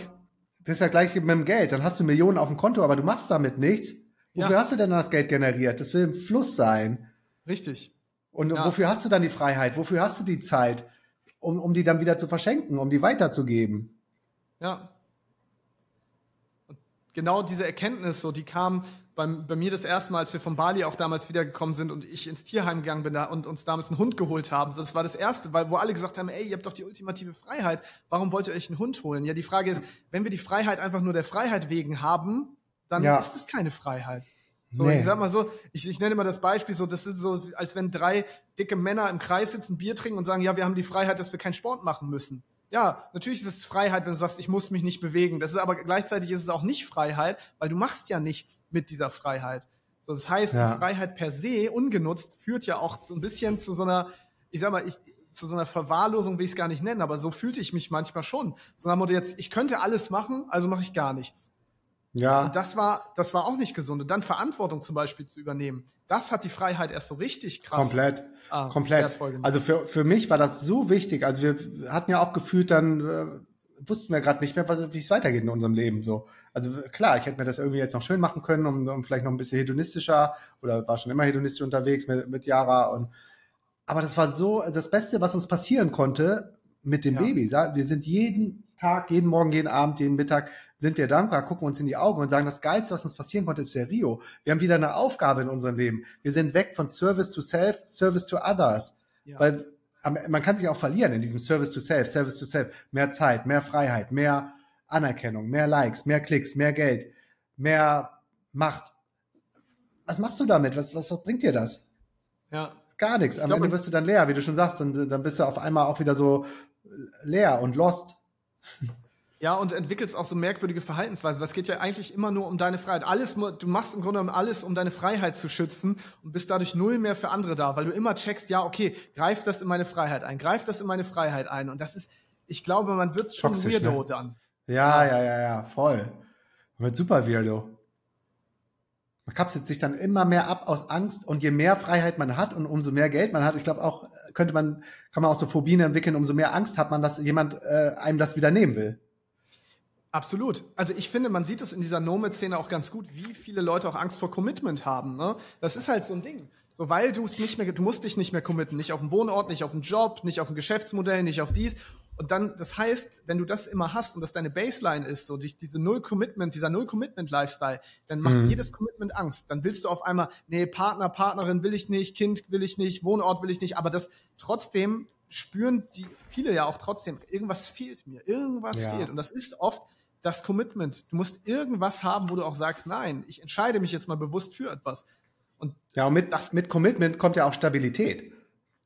das ist ja gleich mit dem Geld. Dann hast du Millionen auf dem Konto, aber du machst damit nichts. Wofür ja. hast du denn das Geld generiert? Das will im Fluss sein. Richtig. Und ja. wofür hast du dann die Freiheit? Wofür hast du die Zeit? Um, um die dann wieder zu verschenken, um die weiterzugeben. Ja. Und genau diese Erkenntnis, so, die kam bei, bei mir das erste Mal, als wir von Bali auch damals wiedergekommen sind und ich ins Tierheim gegangen bin und uns damals einen Hund geholt haben. Das war das erste, weil, wo alle gesagt haben, ey, ihr habt doch die ultimative Freiheit. Warum wollt ihr euch einen Hund holen? Ja, die Frage ist, wenn wir die Freiheit einfach nur der Freiheit wegen haben, dann ja. ist es keine Freiheit. So, nee. ich sag mal so, ich, ich nenne immer das Beispiel so, das ist so, als wenn drei dicke Männer im Kreis sitzen, Bier trinken und sagen, ja, wir haben die Freiheit, dass wir keinen Sport machen müssen. Ja, natürlich ist es Freiheit, wenn du sagst, ich muss mich nicht bewegen. Das ist aber gleichzeitig ist es auch nicht Freiheit, weil du machst ja nichts mit dieser Freiheit. So, das heißt, ja. die Freiheit per se ungenutzt führt ja auch so ein bisschen zu so einer, ich sag mal, ich, zu so einer Verwahrlosung will ich es gar nicht nennen, aber so fühlte ich mich manchmal schon. So nach Motto jetzt, ich könnte alles machen, also mache ich gar nichts. Ja. Und das war, das war auch nicht gesund. Und dann Verantwortung zum Beispiel zu übernehmen, das hat die Freiheit erst so richtig krass. Komplett. Ah, komplett. Also für, für mich war das so wichtig. Also wir hatten ja auch gefühlt dann, äh, wussten wir gerade nicht mehr, wie es weitergeht in unserem Leben so. Also klar, ich hätte mir das irgendwie jetzt noch schön machen können, um, um vielleicht noch ein bisschen hedonistischer oder war schon immer hedonistisch unterwegs mit, mit Yara und aber das war so das Beste, was uns passieren konnte mit dem ja. Baby. Wir sind jeden Tag, jeden Morgen, jeden Abend, jeden Mittag sind wir dankbar, gucken uns in die Augen und sagen, das Geilste, was uns passieren konnte, ist der Rio. Wir haben wieder eine Aufgabe in unserem Leben. Wir sind weg von Service to Self, Service to Others. Ja. Weil man kann sich auch verlieren in diesem Service to Self, Service to Self. Mehr Zeit, mehr Freiheit, mehr Anerkennung, mehr Likes, mehr Klicks, mehr Geld, mehr Macht. Was machst du damit? Was, was bringt dir das? Ja. Gar nichts. Am Ende wirst du dann leer, wie du schon sagst. Dann, dann bist du auf einmal auch wieder so leer und lost. Ja, und entwickelst auch so merkwürdige Verhaltensweisen, weil es geht ja eigentlich immer nur um deine Freiheit. Alles, du machst im Grunde genommen alles, um deine Freiheit zu schützen und bist dadurch null mehr für andere da, weil du immer checkst, ja, okay, greif das in meine Freiheit ein, greif das in meine Freiheit ein. Und das ist, ich glaube, man wird schon Toxisch, weirdo ne? dann. Ja, ja, ja, ja, voll. Man wird super weirdo. Man kapselt sich dann immer mehr ab aus Angst und je mehr Freiheit man hat und umso mehr Geld man hat, ich glaube auch, könnte man, kann man auch so Phobien entwickeln, umso mehr Angst hat man, dass jemand äh, einem das wieder nehmen will. Absolut. Also ich finde, man sieht es in dieser Nomad-Szene auch ganz gut, wie viele Leute auch Angst vor Commitment haben. Ne? Das ist halt so ein Ding. So, weil du es nicht mehr, du musst dich nicht mehr committen, nicht auf den Wohnort, nicht auf den Job, nicht auf ein Geschäftsmodell, nicht auf dies. Und dann, das heißt, wenn du das immer hast und das deine Baseline ist, so dich, diese Null Commitment, dieser Null Commitment Lifestyle, dann macht mhm. jedes Commitment Angst. Dann willst du auf einmal, nee, Partner, Partnerin will ich nicht, Kind will ich nicht, Wohnort will ich nicht, aber das trotzdem spüren die viele ja auch trotzdem, irgendwas fehlt mir, irgendwas ja. fehlt. Und das ist oft das Commitment. Du musst irgendwas haben, wo du auch sagst, nein, ich entscheide mich jetzt mal bewusst für etwas. Und ja, und mit, das, mit Commitment kommt ja auch Stabilität.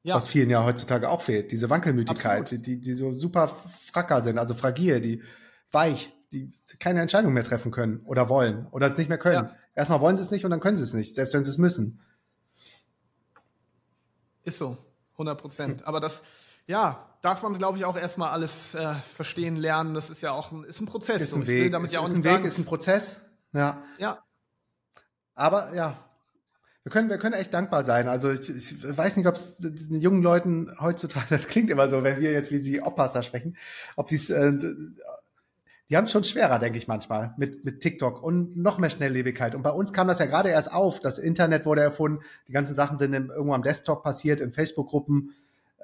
Ja. Was vielen ja heutzutage auch fehlt. Diese Wankelmütigkeit, die, die, die so super fracker sind, also fragil, die weich, die keine Entscheidung mehr treffen können oder wollen oder es nicht mehr können. Ja. Erstmal wollen sie es nicht und dann können sie es nicht, selbst wenn sie es müssen. Ist so, 100 Prozent. Aber das, ja, darf man, glaube ich, auch erstmal alles äh, verstehen, lernen. Das ist ja auch ein, ist ein Prozess. Ist ein Weg. Damit ist, ja auch ist ein Weg, ist ein Prozess. Ja. Ja. Aber ja, wir können, wir können echt dankbar sein. Also ich, ich weiß nicht, ob es den jungen Leuten heutzutage, das klingt immer so, wenn wir jetzt wie sie Opas da sprechen, ob die äh, die haben es schon schwerer, denke ich manchmal, mit, mit TikTok und noch mehr Schnelllebigkeit. Und bei uns kam das ja gerade erst auf. Das Internet wurde erfunden, die ganzen Sachen sind im, irgendwo am Desktop passiert, in Facebook-Gruppen.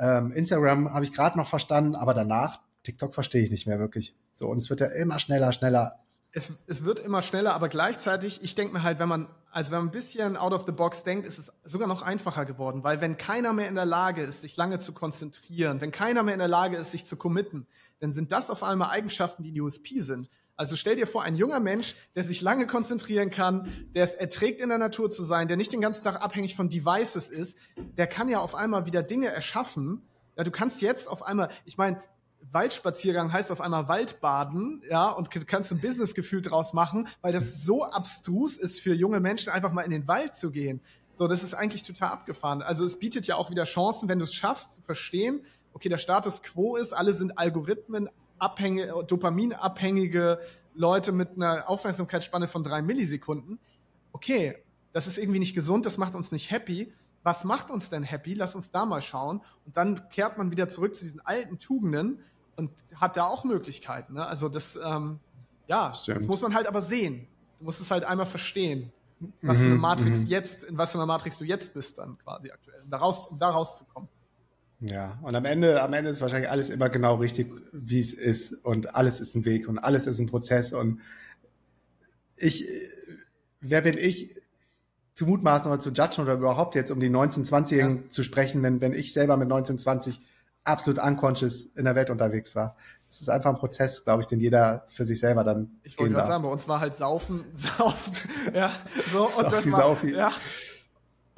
Ähm, Instagram habe ich gerade noch verstanden, aber danach, TikTok verstehe ich nicht mehr wirklich. So, und es wird ja immer schneller, schneller. Es, es wird immer schneller, aber gleichzeitig, ich denke mir halt, wenn man, also wenn man ein bisschen out of the box denkt, ist es sogar noch einfacher geworden, weil wenn keiner mehr in der Lage ist, sich lange zu konzentrieren, wenn keiner mehr in der Lage ist, sich zu committen, dann sind das auf einmal Eigenschaften, die die USP sind. Also stell dir vor, ein junger Mensch, der sich lange konzentrieren kann, der es erträgt, in der Natur zu sein, der nicht den ganzen Tag abhängig von Devices ist, der kann ja auf einmal wieder Dinge erschaffen. Ja, du kannst jetzt auf einmal, ich meine, Waldspaziergang heißt auf einmal Waldbaden, ja, und kannst ein Businessgefühl draus machen, weil das so abstrus ist für junge Menschen, einfach mal in den Wald zu gehen. So, das ist eigentlich total abgefahren. Also es bietet ja auch wieder Chancen, wenn du es schaffst zu verstehen, okay, der Status quo ist, alle sind Algorithmen abhängige, dopaminabhängige Leute mit einer Aufmerksamkeitsspanne von drei Millisekunden. Okay, das ist irgendwie nicht gesund, das macht uns nicht happy. Was macht uns denn happy? Lass uns da mal schauen. Und dann kehrt man wieder zurück zu diesen alten Tugenden und hat da auch Möglichkeiten. Ne? Also das, ähm, ja, Stimmt. das muss man halt aber sehen. Du musst es halt einmal verstehen, was mhm, für eine mhm, Matrix mhm. jetzt, in was für einer Matrix du jetzt bist dann quasi aktuell, um da, raus, um da rauszukommen. Ja, und am Ende, am Ende ist wahrscheinlich alles immer genau richtig, wie es ist. Und alles ist ein Weg und alles ist ein Prozess. Und ich, wer bin ich, zu mutmaßen oder zu judgen oder überhaupt jetzt um die 19-20-Jährigen ja. zu sprechen, wenn, wenn ich selber mit 19, 20 absolut unconscious in der Welt unterwegs war. Das ist einfach ein Prozess, glaube ich, den jeder für sich selber dann. Ich wollte gerade sagen, bei uns war halt Saufen, Saufen, ja, so, und Saufi, das war, Saufi. ja.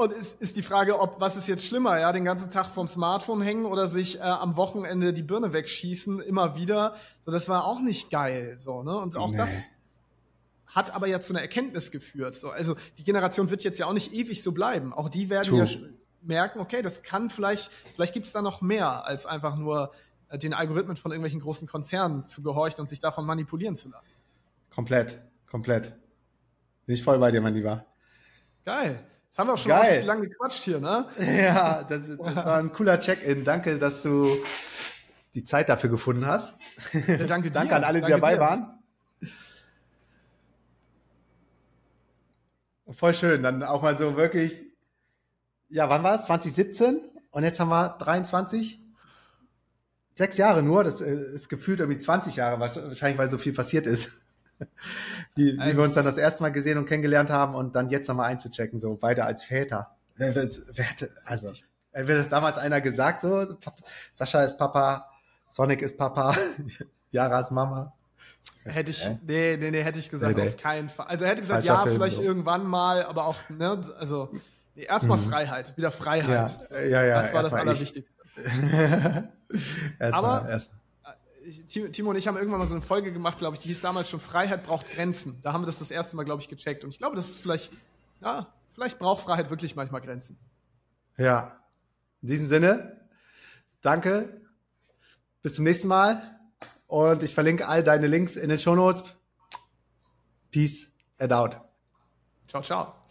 Und ist, ist die Frage, ob, was ist jetzt schlimmer, ja, den ganzen Tag vorm Smartphone hängen oder sich äh, am Wochenende die Birne wegschießen, immer wieder. So, das war auch nicht geil, so, ne? Und auch nee. das hat aber ja zu einer Erkenntnis geführt. So, also die Generation wird jetzt ja auch nicht ewig so bleiben. Auch die werden True. ja merken, okay, das kann vielleicht, vielleicht gibt es da noch mehr als einfach nur äh, den Algorithmen von irgendwelchen großen Konzernen zu gehorchen und sich davon manipulieren zu lassen. Komplett, komplett. Bin ich voll bei dir, mein Lieber. Geil. Jetzt haben wir auch schon Geil. lange gequatscht hier, ne? Ja, das, das war ein cooler Check-in. Danke, dass du die Zeit dafür gefunden hast. Ja, danke dir. danke an alle, die danke dabei dir. waren. Voll schön. Dann auch mal so wirklich, ja, wann war es? 2017? Und jetzt haben wir 23? Sechs Jahre nur. Das äh, ist gefühlt irgendwie 20 Jahre, wahrscheinlich, weil so viel passiert ist. Wie, wie wir uns dann das erste Mal gesehen und kennengelernt haben und dann jetzt nochmal einzuchecken, so beide als Väter. Wer, wer hätte, also, wäre das damals einer gesagt, so, Sascha ist Papa, Sonic ist Papa, Yara ist Mama. Hätte ich, äh? nee, nee, nee, hätte ich gesagt, nee, nee. auf keinen Fall. Also hätte gesagt, Falscher ja, Film, vielleicht so. irgendwann mal, aber auch, ne, also nee, erstmal mhm. Freiheit, wieder Freiheit. Ja, ja, ja. Das war das Allerwichtigste. erst aber erst. Timo und ich haben irgendwann mal so eine Folge gemacht, glaube ich, die hieß damals schon Freiheit braucht Grenzen. Da haben wir das das erste Mal, glaube ich, gecheckt. Und ich glaube, das ist vielleicht, ja, vielleicht braucht Freiheit wirklich manchmal Grenzen. Ja. In diesem Sinne, danke. Bis zum nächsten Mal. Und ich verlinke all deine Links in den Show Notes. Peace and out. Ciao, ciao.